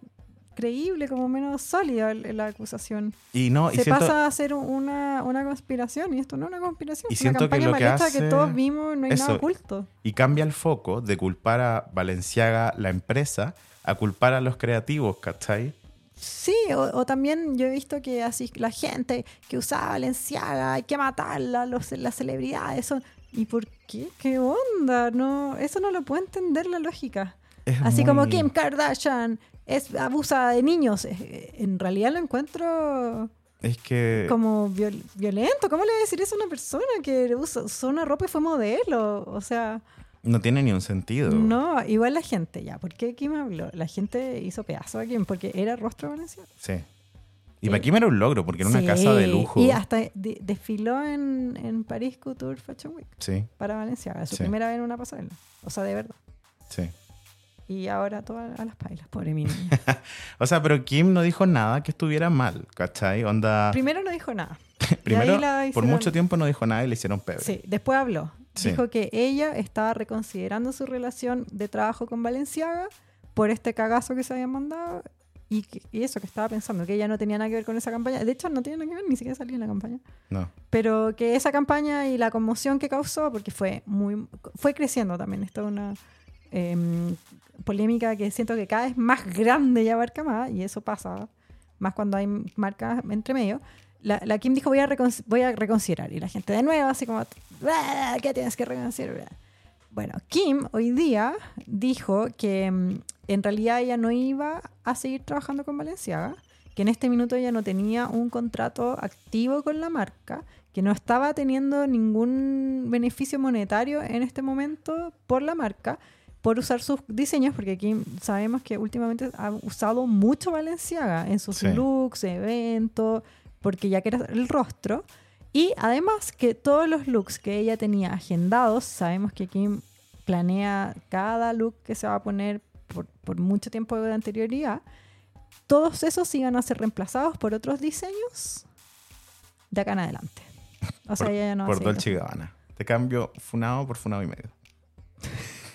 creíble, como menos sólida la acusación. Y no, y Se siento... pasa a ser una, una conspiración y esto no es una conspiración. Y es una que campaña lo que hace- que todos vimos, no hay nada oculto. Y cambia el foco de culpar a Valenciaga, la empresa, a culpar a los creativos, ¿cachai? Sí, o, o también yo he visto que así la gente que usaba Valenciaga hay que matarla, los, las celebridades son... ¿Y por qué? ¿Qué onda? No, eso no lo puedo entender la lógica. Es Así como Kim Kardashian es abusa de niños. Eh, En realidad lo encuentro Es que... como viol- violento. ¿Cómo le voy a decir eso a una persona que usa- usó una ropa y fue modelo? O sea, No tiene ni un sentido. no, igual la gente ya. ¿Por qué Kim habló? La gente hizo pedazo a Kim porque era rostro de Valenciaga. Sí. Y para Kim era un logro, porque era una Sí, casa de lujo. Y hasta de- desfiló en, en París Couture Fashion Week Sí, para Valenciaga. Su Sí. primera vez en una pasarela. O sea, de verdad. sí. Y ahora todas a las pailas, pobre mi niña. O sea, pero Kim no dijo nada que estuviera mal, ¿cachai? Onda... Primero no dijo nada. Primero, por mucho tiempo no dijo nada y le hicieron pebre. Sí, después habló. Sí. Dijo que ella estaba reconsiderando su relación de trabajo con Valenciaga por este cagazo que se habían mandado y, que- y eso que estaba pensando, que ella no tenía nada que ver con esa campaña. De hecho, no tiene nada que ver, ni siquiera salía en la campaña. No. Pero que esa campaña y la conmoción que causó, porque fue muy fue creciendo también, esto es una em, polémica que siento que cada vez más grande y abarca más, y eso pasa más cuando hay marcas entre medio. La, la Kim dijo voy a, voy a reconsiderar y la gente de nuevo así como "Ah, ¿qué tienes que reconsiderar? Bueno, Kim hoy día dijo que mm, en realidad ella no iba a seguir trabajando con Valenciaga, que en este minuto ella no tenía un contrato activo con la marca, que no estaba teniendo ningún beneficio monetario en este momento por la marca, por usar sus diseños, porque Kim sabemos que últimamente ha usado mucho Valenciaga en sus Sí. looks, eventos, porque ya que era el rostro. Y además que todos los looks que ella tenía agendados, sabemos que Kim planea cada look que se va a poner por, por mucho tiempo de anterioridad, todos esos iban a ser reemplazados por otros diseños de acá en adelante. O sea, por, ya no por Dolce Gabbana. Te cambio funado por funado y medio.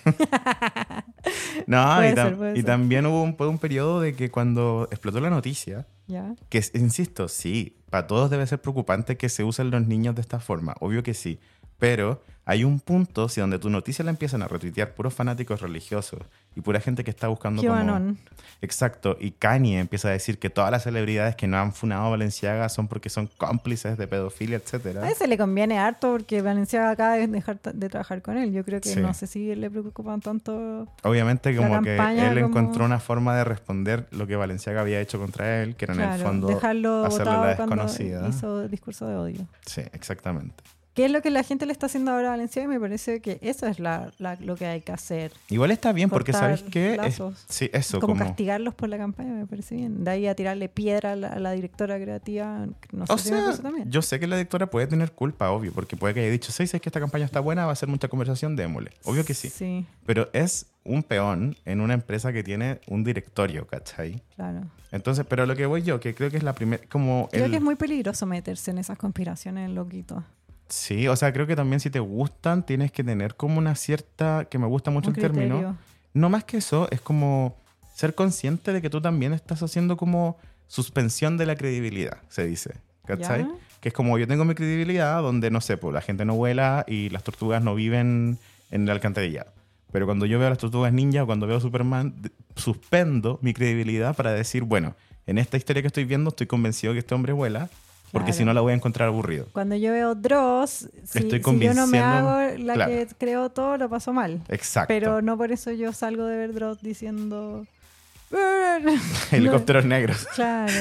no, y, tam- ser, puede y ser. también hubo un, un periodo de que cuando explotó la noticia, ¿Ya? que insisto, sí, para todos debe ser preocupante que se usen los niños de esta forma, obvio que sí. Pero hay un punto si donde tu noticia la empiezan a retuitear puros fanáticos religiosos y pura gente que está buscando como... QAnon. Exacto, y Kanye empieza a decir que todas las celebridades que no han funado a Valenciaga son porque son cómplices de pedofilia, etcétera. A ese le conviene harto porque Valenciaga acaba de dejar de trabajar con él. Yo creo que Sí. no sé si le preocupan tanto. Obviamente como que él como- encontró una forma de responder lo que Valenciaga había hecho contra él, que era en el fondo dejarlo hacerle la desconocida. hizo discurso de odio. Sí, exactamente. ¿Qué es lo que la gente le está haciendo ahora a Valenciaga? Y me parece que eso es la, la- lo que hay que hacer. Igual está bien porque sabes que lazos. sí, eso como, como, castigarlos por la campaña me parece bien. De ahí a tirarle piedra a la, a la directora creativa. No sé o si sea, también. yo sé que la directora puede tener culpa, obvio, porque puede que haya dicho, sí, sé que esta campaña está buena, va a ser mucha conversación, démosle. Obvio que sí. Sí, Pero es un peón en una empresa que tiene un directorio, ¿cachai? claro. Entonces, pero lo que voy yo, que creo que es la primera, como Creo el- que es muy peligroso meterse en esas conspiraciones, loquito. Sí, o sea, creo que también si te gustan, tienes que tener como una cierta, que me gusta mucho Un el término. No más que eso, es como ser consciente de que tú también estás haciendo como suspensión de la credibilidad, se dice. ¿Cachai? Ya. Que es como yo tengo mi credibilidad donde, no sé, pues la gente no vuela y las tortugas no viven en el alcantarillado. Pero cuando yo veo a las tortugas ninja o cuando veo a Superman, suspendo mi credibilidad para decir, bueno, en esta historia que estoy viendo estoy convencido que este hombre vuela, porque Claro. si no la voy a encontrar aburrido. Cuando yo veo Dross, si, Estoy si yo no me hago la claro. que creo todo, lo paso mal. Exacto. Pero no por eso yo salgo de ver Dross diciendo... Helicópteros negros. Claro.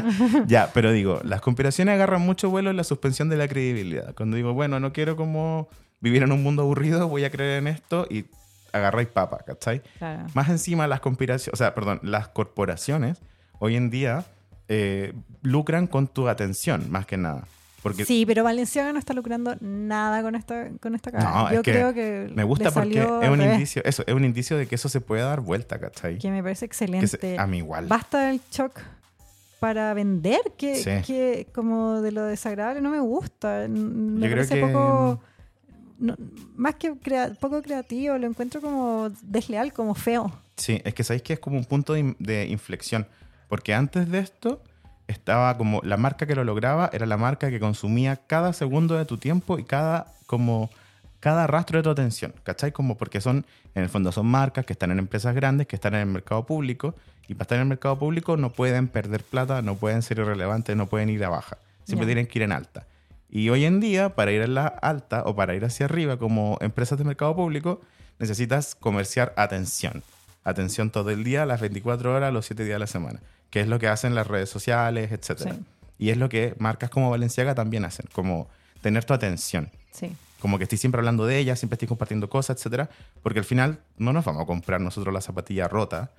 Ya, pero digo, las conspiraciones agarran mucho vuelo en la suspensión de la credibilidad. Cuando digo, bueno, no quiero como vivir en un mundo aburrido, voy a creer en esto y agarráis papa, ¿cachai? claro. Más encima las conspiraciones, o sea, perdón, las corporaciones hoy en día eh, lucran con tu atención, más que nada. Porque Sí, pero Valenciaga no está lucrando nada con esta, con esta cara. No, es que creo que me gusta porque es un revés, indicio, eso, es un indicio de que eso se puede dar vuelta, ¿cachai? Que me parece se- excelente. a mí igual. Basta el shock para vender, que, Sí. que como de lo desagradable no me gusta. Me Yo creo parece que- poco... no- más que crea- poco creativo, lo encuentro como desleal, como feo. Sí, es que sabéis que es como un punto de inflexión. Porque antes de esto estaba como la marca que lo lograba era la marca que consumía cada segundo de tu tiempo y cada como cada rastro de tu atención, ¿cachai? Como porque son, en el fondo son marcas que están en empresas grandes, que están en el mercado público, y para estar en el mercado público no pueden perder plata, no pueden ser irrelevantes, no pueden ir a baja, siempre Ya. tienen que ir en alta. Y hoy en día, para ir en la alta o para ir hacia arriba como empresas de mercado público, necesitas comerciar atención. Atención todo el día, las 24 horas, los 7 días de la semana, que es lo que hacen las redes sociales, etc. Sí. Y es lo que marcas como Valenciaga también hacen, como tener tu atención. Sí. Como que estoy siempre hablando de ella, siempre estoy compartiendo cosas, etcétera, porque al final no nos vamos a comprar nosotros la zapatilla rota,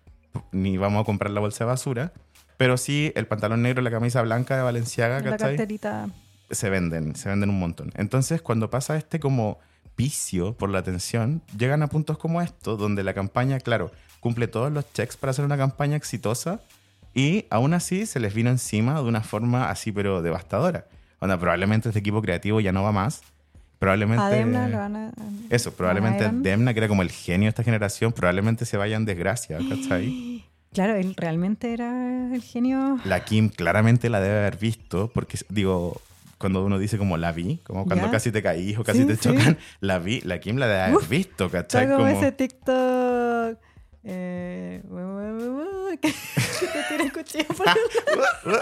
ni vamos a comprar la bolsa de basura, pero sí el pantalón negro y la camisa blanca de Valenciaga, La ¿cachai? carterita. se venden, se venden un montón. Entonces, cuando pasa este como vicio por la atención, llegan a puntos como estos, donde la campaña, claro, cumple todos los checks para ser una campaña exitosa y aún así se les vino encima de una forma así, pero devastadora. Onda, probablemente este equipo creativo ya no va más. Probablemente... A Demna lo van a... Eso, probablemente Iron. Demna, que era como el genio de esta generación, probablemente se vaya en desgracia, ¿cachai? Claro, él realmente era el genio. La Kim claramente la debe haber visto, porque digo, cuando uno dice como la vi, como cuando Ya. casi te caís o casi Sí, te sí. chocan, la vi, la Kim la debe haber Uf, visto, ¿cachai? como, Como, ese TikTok. Eh, que, que te tira el cuchillo por el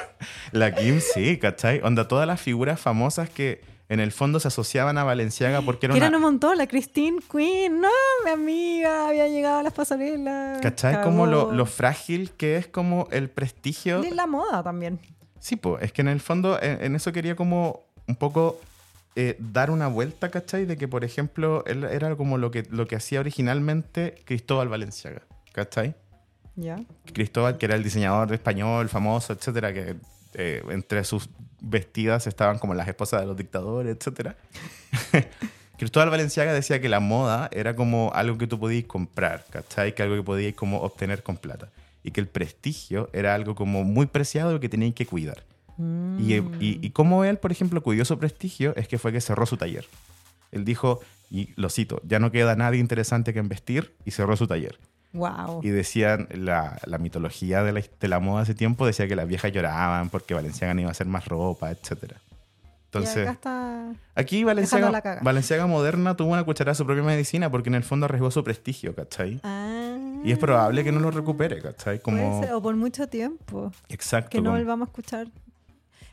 la Kim sí, ¿cachai? Onda, todas las figuras famosas que en el fondo se asociaban a Valenciaga porque era una... eran un montón, la Christine Queen, no, mi amiga, había llegado a las pasarelas. ¿Cachai? cagó. Como lo, lo frágil que es como el prestigio. Y la moda también. Sí, pues, es que en el fondo en, en eso quería como un poco eh, dar una vuelta, ¿cachai? De que, por ejemplo, él era como lo que, lo que hacía originalmente Cristóbal Valenciaga, ¿cachai? Ya. Cristóbal, que era el diseñador español famoso, etcétera, que eh, entre sus vestidas estaban como las esposas de los dictadores, etcétera. Cristóbal Valenciaga decía que la moda era como algo que tú podías comprar, ¿cachai? Que algo que podías como obtener con plata. Y que el prestigio era algo como muy preciado que tenían que cuidar. Y, y, y cómo él, por ejemplo, cuidó su prestigio es que fue que cerró su taller. Él dijo, y lo cito, ya no queda nadie interesante que investir y cerró su taller. Wow. Y decían, la, la mitología de la, de la moda hace tiempo decía que las viejas lloraban porque Valenciaga no iba a hacer más ropa, etc. Entonces, y acá está... aquí Valenciaga. Valenciaga moderna tuvo una cucharada de su propia medicina porque en el fondo arriesgó su prestigio, ¿cachai? Ah, Y es probable que no lo recupere, ¿cachai? Como... ser, o por mucho tiempo. Exacto. Que no como- volvamos a escuchar.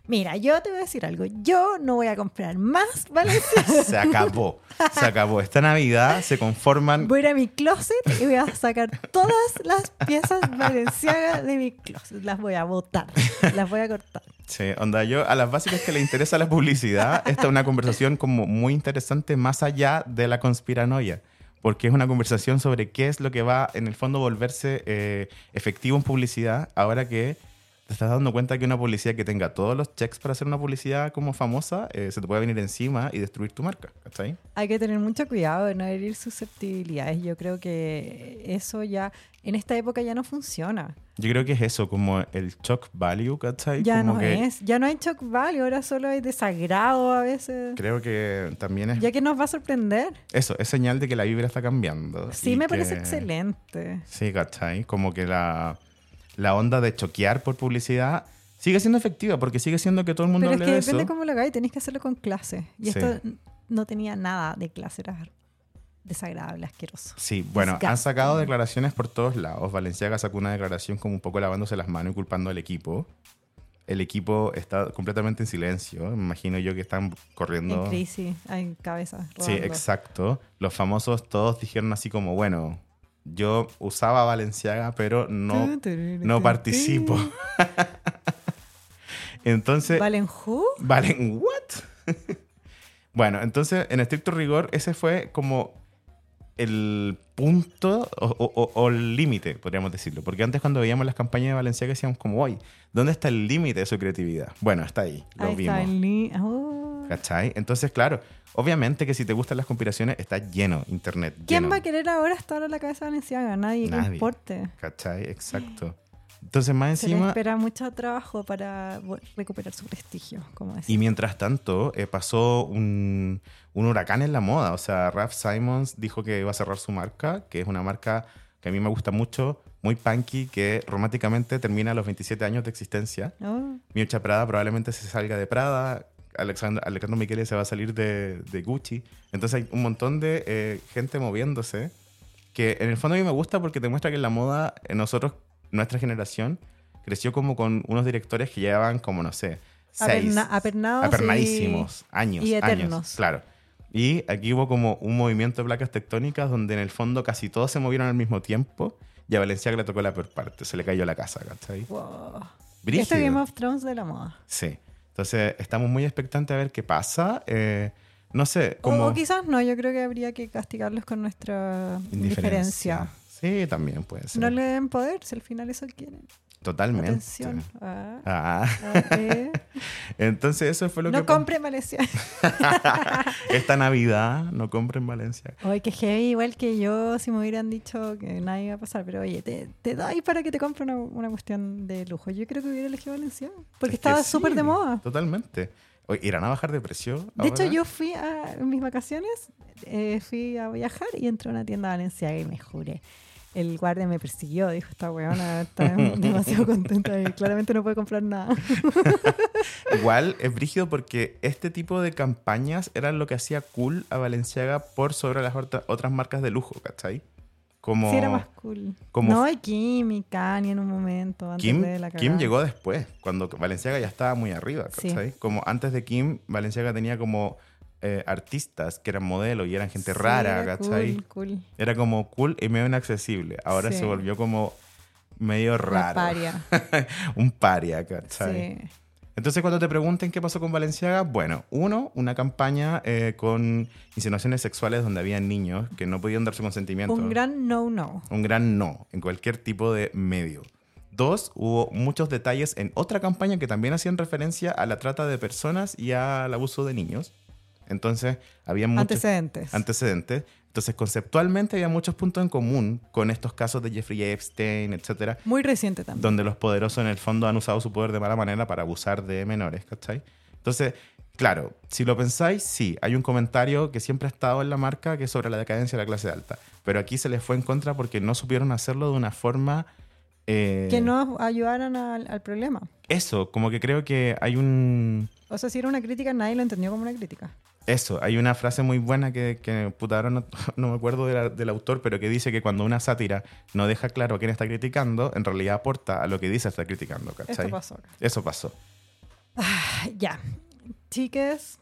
Mira, yo te voy a decir algo. Yo no voy a comprar más Valenciaga. Se acabó. Se acabó. Esta Navidad se conforman. Voy a ir a mi closet y voy a sacar todas las piezas Valenciaga de mi closet. Las voy a botar. Las voy a cortar. Sí, onda, yo a las básicas que le interesa la publicidad, esta es una conversación como muy interesante más allá de la conspiranoia. Porque es una conversación sobre qué es lo que va en el fondo volverse eh, efectivo en publicidad ahora que te estás dando cuenta que una publicidad que tenga todos los checks para hacer una publicidad como famosa eh, se te puede venir encima y destruir tu marca. ¿Cachai? Hay que tener mucho cuidado de no herir susceptibilidades. Yo creo que eso ya, en esta época ya no funciona. Yo creo que es eso, como el shock value, ¿cachai? Ya Como no que es. Ya no hay shock value, ahora solo hay desagrado a veces. Creo que también es Ya que nos va a sorprender. eso, es señal de que la vibra está cambiando. Sí, me parece excelente. Sí, ¿cachai? Como que la, la onda de choquear por publicidad sigue siendo efectiva porque sigue siendo que todo el mundo Pero es hable que de depende eso. cómo lo hagáis, tenéis que hacerlo con clase. Y Sí. esto no tenía nada de clase, era desagradable, asqueroso. Sí, bueno, han sacado declaraciones por todos lados. Valenciaga sacó una declaración como un poco lavándose las manos y culpando al equipo. El equipo está completamente en silencio. Me imagino yo que están corriendo. En crisis, hay cabezas. Sí, exacto. Los famosos todos dijeron así como, bueno, yo usaba Valenciaga, pero no, no participo. Entonces, ¿Valen who? ¿Valen what? bueno, entonces, en estricto rigor, ese fue como el punto o, o- o- o el límite, podríamos decirlo. Porque antes cuando veíamos las campañas de Valenciaga decíamos como, hoy, ¿dónde está el límite de su creatividad? Bueno, está ahí, lo Ahí vimos. está el oh. ¿Cachai? Entonces, claro, obviamente que si te gustan las conspiraciones, está lleno internet. ¿Quién va a querer ahora estar a la cabeza de Valenciaga? Nadie, que Nadie. importe. ¿Cachai? Exacto. Entonces, más Se le encima... espera mucho trabajo para recuperar su prestigio, como decía. Y mientras tanto, eh, pasó un, un huracán en la moda. O sea, Ralph Simons dijo que iba a cerrar su marca, que es una marca que a mí me gusta mucho, muy punky, que románticamente termina a los 27 años de existencia. Oh, Miuccia Prada probablemente se salga de Prada. Alexandra, Alejandro Michele se va a salir de, de Gucci. Entonces hay un montón de eh, gente moviéndose que en el fondo a mí me gusta porque te muestra que la moda, nosotros, nuestra generación, creció como con unos directores que llevaban como, no sé, seis, Aperna- apernados y- apernadísimos, años, y años, eternos. claro. Y aquí hubo como un movimiento de placas tectónicas donde en el fondo casi todos se movieron al mismo tiempo y a Valenciaga le tocó la peor parte, se le cayó la casa, ¿cachai? wow. Brígido. Esto es Game of Thrones de la moda. Sí. Entonces, estamos muy expectantes a ver qué pasa. Eh, no sé, como... O, quizás no, yo creo que habría que castigarlos con nuestra indiferencia. Sí, también puede ser. No le den poder, si al final eso quieren. Totalmente. Atención. Ah, Ah, entonces eso fue lo No que... compren Valencia. Esta Navidad no compren Valencia. Oye, que heavy, igual que yo, si me hubieran dicho que nada iba a pasar, pero oye, te, te doy para que te compre una, una cuestión de lujo. Yo creo que hubiera elegido Valencia, porque Es que estaba sí, súper de moda. Totalmente. Oye, ¿Irán a bajar de precio? De hecho, yo fui a en mis vacaciones, eh, fui a viajar y entré a una tienda valenciaga y me juré. El guardia me persiguió, dijo, esta weona está demasiado contenta y claramente no puede comprar nada. Igual es brígido porque este tipo de campañas eran lo que hacía cool a Valenciaga por sobre las otras marcas de lujo, ¿cachai? Como... Sí, era más cool. como- no, y Kim y Kanye en un momento, antes Kim, de la Kim llegó después, cuando Valenciaga ya estaba muy arriba, Sí. ¿cachai? Como antes de Kim, Valenciaga tenía como eh, artistas que eran modelos y eran gente Sí, rara, era ¿cachai? Cool, cool. Era como cool y medio inaccesible. Ahora Sí. se volvió como medio raro. paria. Un paria, ¿cachai? Sí. Entonces, cuando te pregunten qué pasó con Valenciaga, bueno, uno, una campaña eh, con insinuaciones sexuales donde había niños que no podían dar su consentimiento. Un gran no-no. Un gran no en cualquier tipo de medio. Dos, hubo muchos detalles en otra campaña que también hacían referencia a la trata de personas y al abuso de niños. Entonces, había muchos Antecedentes. antecedentes. Entonces, conceptualmente había muchos puntos en común con estos casos de Jeffrey Epstein, etcétera, Muy reciente también. donde los poderosos en el fondo han usado su poder de mala manera para abusar de menores, ¿cachai? Entonces, claro, si lo pensáis, sí, hay un comentario que siempre ha estado en la marca que es sobre la decadencia de la clase alta, pero aquí se les fue en contra porque no supieron hacerlo de una forma... eh, Que no ayudaran al, al problema. Eso, como que creo que hay un... O sea, si era una crítica, nadie lo entendió como una crítica. Eso, hay una frase muy buena que, que puta, ahora no, no me acuerdo de la- del autor, pero que dice que cuando una sátira no deja claro a quién está criticando, en realidad aporta a lo que dice estar criticando, ¿cachai? Esto pasó. Eso pasó. Ya. Chiques,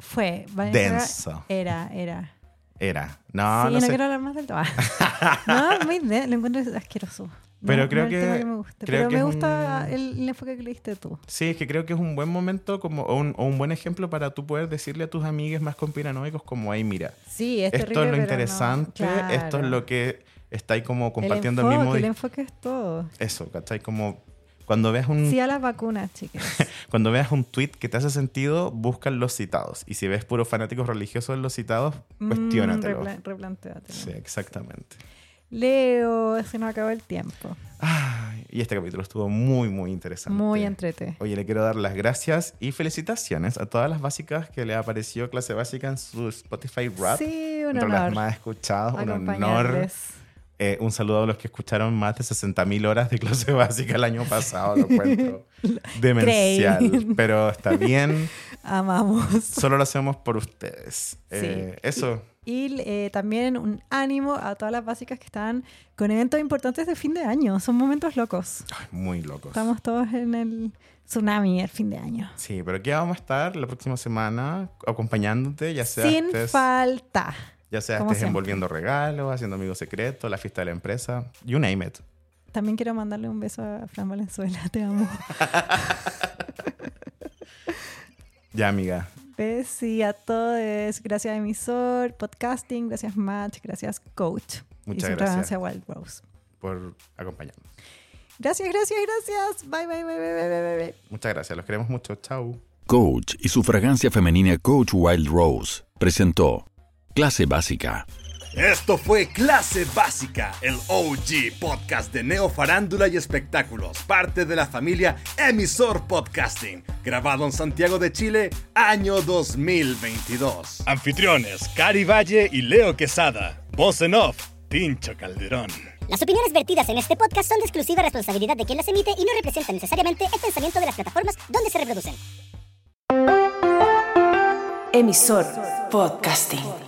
fue. Denso. Era, era. Era. No, sí, no no, sé. quiero hablar más del tema. no, muy de- lo encuentro asqueroso. No, Pero no creo el tema que- me guste. creo Pero que me gusta un- el, el enfoque que le diste tú. Sí, es que creo que es un buen momento como, o, un, o un buen ejemplo para tú poder decirle a tus amigues más conspiranoicos como, ahí mira, Sí, es esto terrible, es lo pero no. interesante, esto es Claro. lo que está ahí como El compartiendo el, enfoque, mismo... El enfoque es todo. Eso, ¿cachai? Como cuando veas un... Sí a las vacunas, chicas. Cuando veas un tweet que te hace sentido, busca los citados. Y si ves puros fanáticos religiosos en los citados, Mm, cuestiónatelo. repla- replantéatelo. Sí, exactamente. Leo, se nos acabó el tiempo. Ay, y este capítulo estuvo muy, muy interesante. Muy entrete. Oye, le quiero dar las gracias y felicitaciones a todas las básicas que le apareció clase básica en su Spotify Rap. Sí, un entre las honor. más escuchadas, un honor. Eh, un saludo a los que escucharon más de 60.000 horas de clase básica el año pasado, lo encuentro demencial. Pero está bien, Amamos. solo lo hacemos por ustedes. Eh, eso. Y eh, también un ánimo a todas las básicas que están con eventos importantes de fin de año. Son momentos locos. Ay, muy locos. Estamos todos en el tsunami el fin de año. Sí, pero aquí vamos a estar la próxima semana acompañándote, ya sea Sin estés, falta. ya sea estés siempre. envolviendo regalos, haciendo amigos secretos, la fiesta de la empresa, you name it. También quiero mandarle un beso a Fran Valenzuela. Te amo. Ya, amiga. Besi a todos. Gracias, emisor, podcasting. Gracias, Match. Gracias, coach. Muchas y gracias. fragancia Wild Rose. por acompañarnos. Gracias, gracias, gracias. Bye, bye, bye, bye, bye, bye, bye. Muchas gracias, los queremos mucho. Chau. Coach y su fragancia femenina Coach Wild Rose presentó Clase Básica. Esto fue Clase Básica, el OG podcast de Neo Farándula y Espectáculos, parte de la familia Emisor Podcasting, grabado en Santiago de Chile, año 2022. Anfitriones, Cari Valle y Leo Quesada. Voz en off, Tincho Calderón. Las opiniones vertidas en este podcast son de exclusiva responsabilidad de quien las emite y no representan necesariamente el pensamiento de las plataformas donde se reproducen. Emisor Podcasting.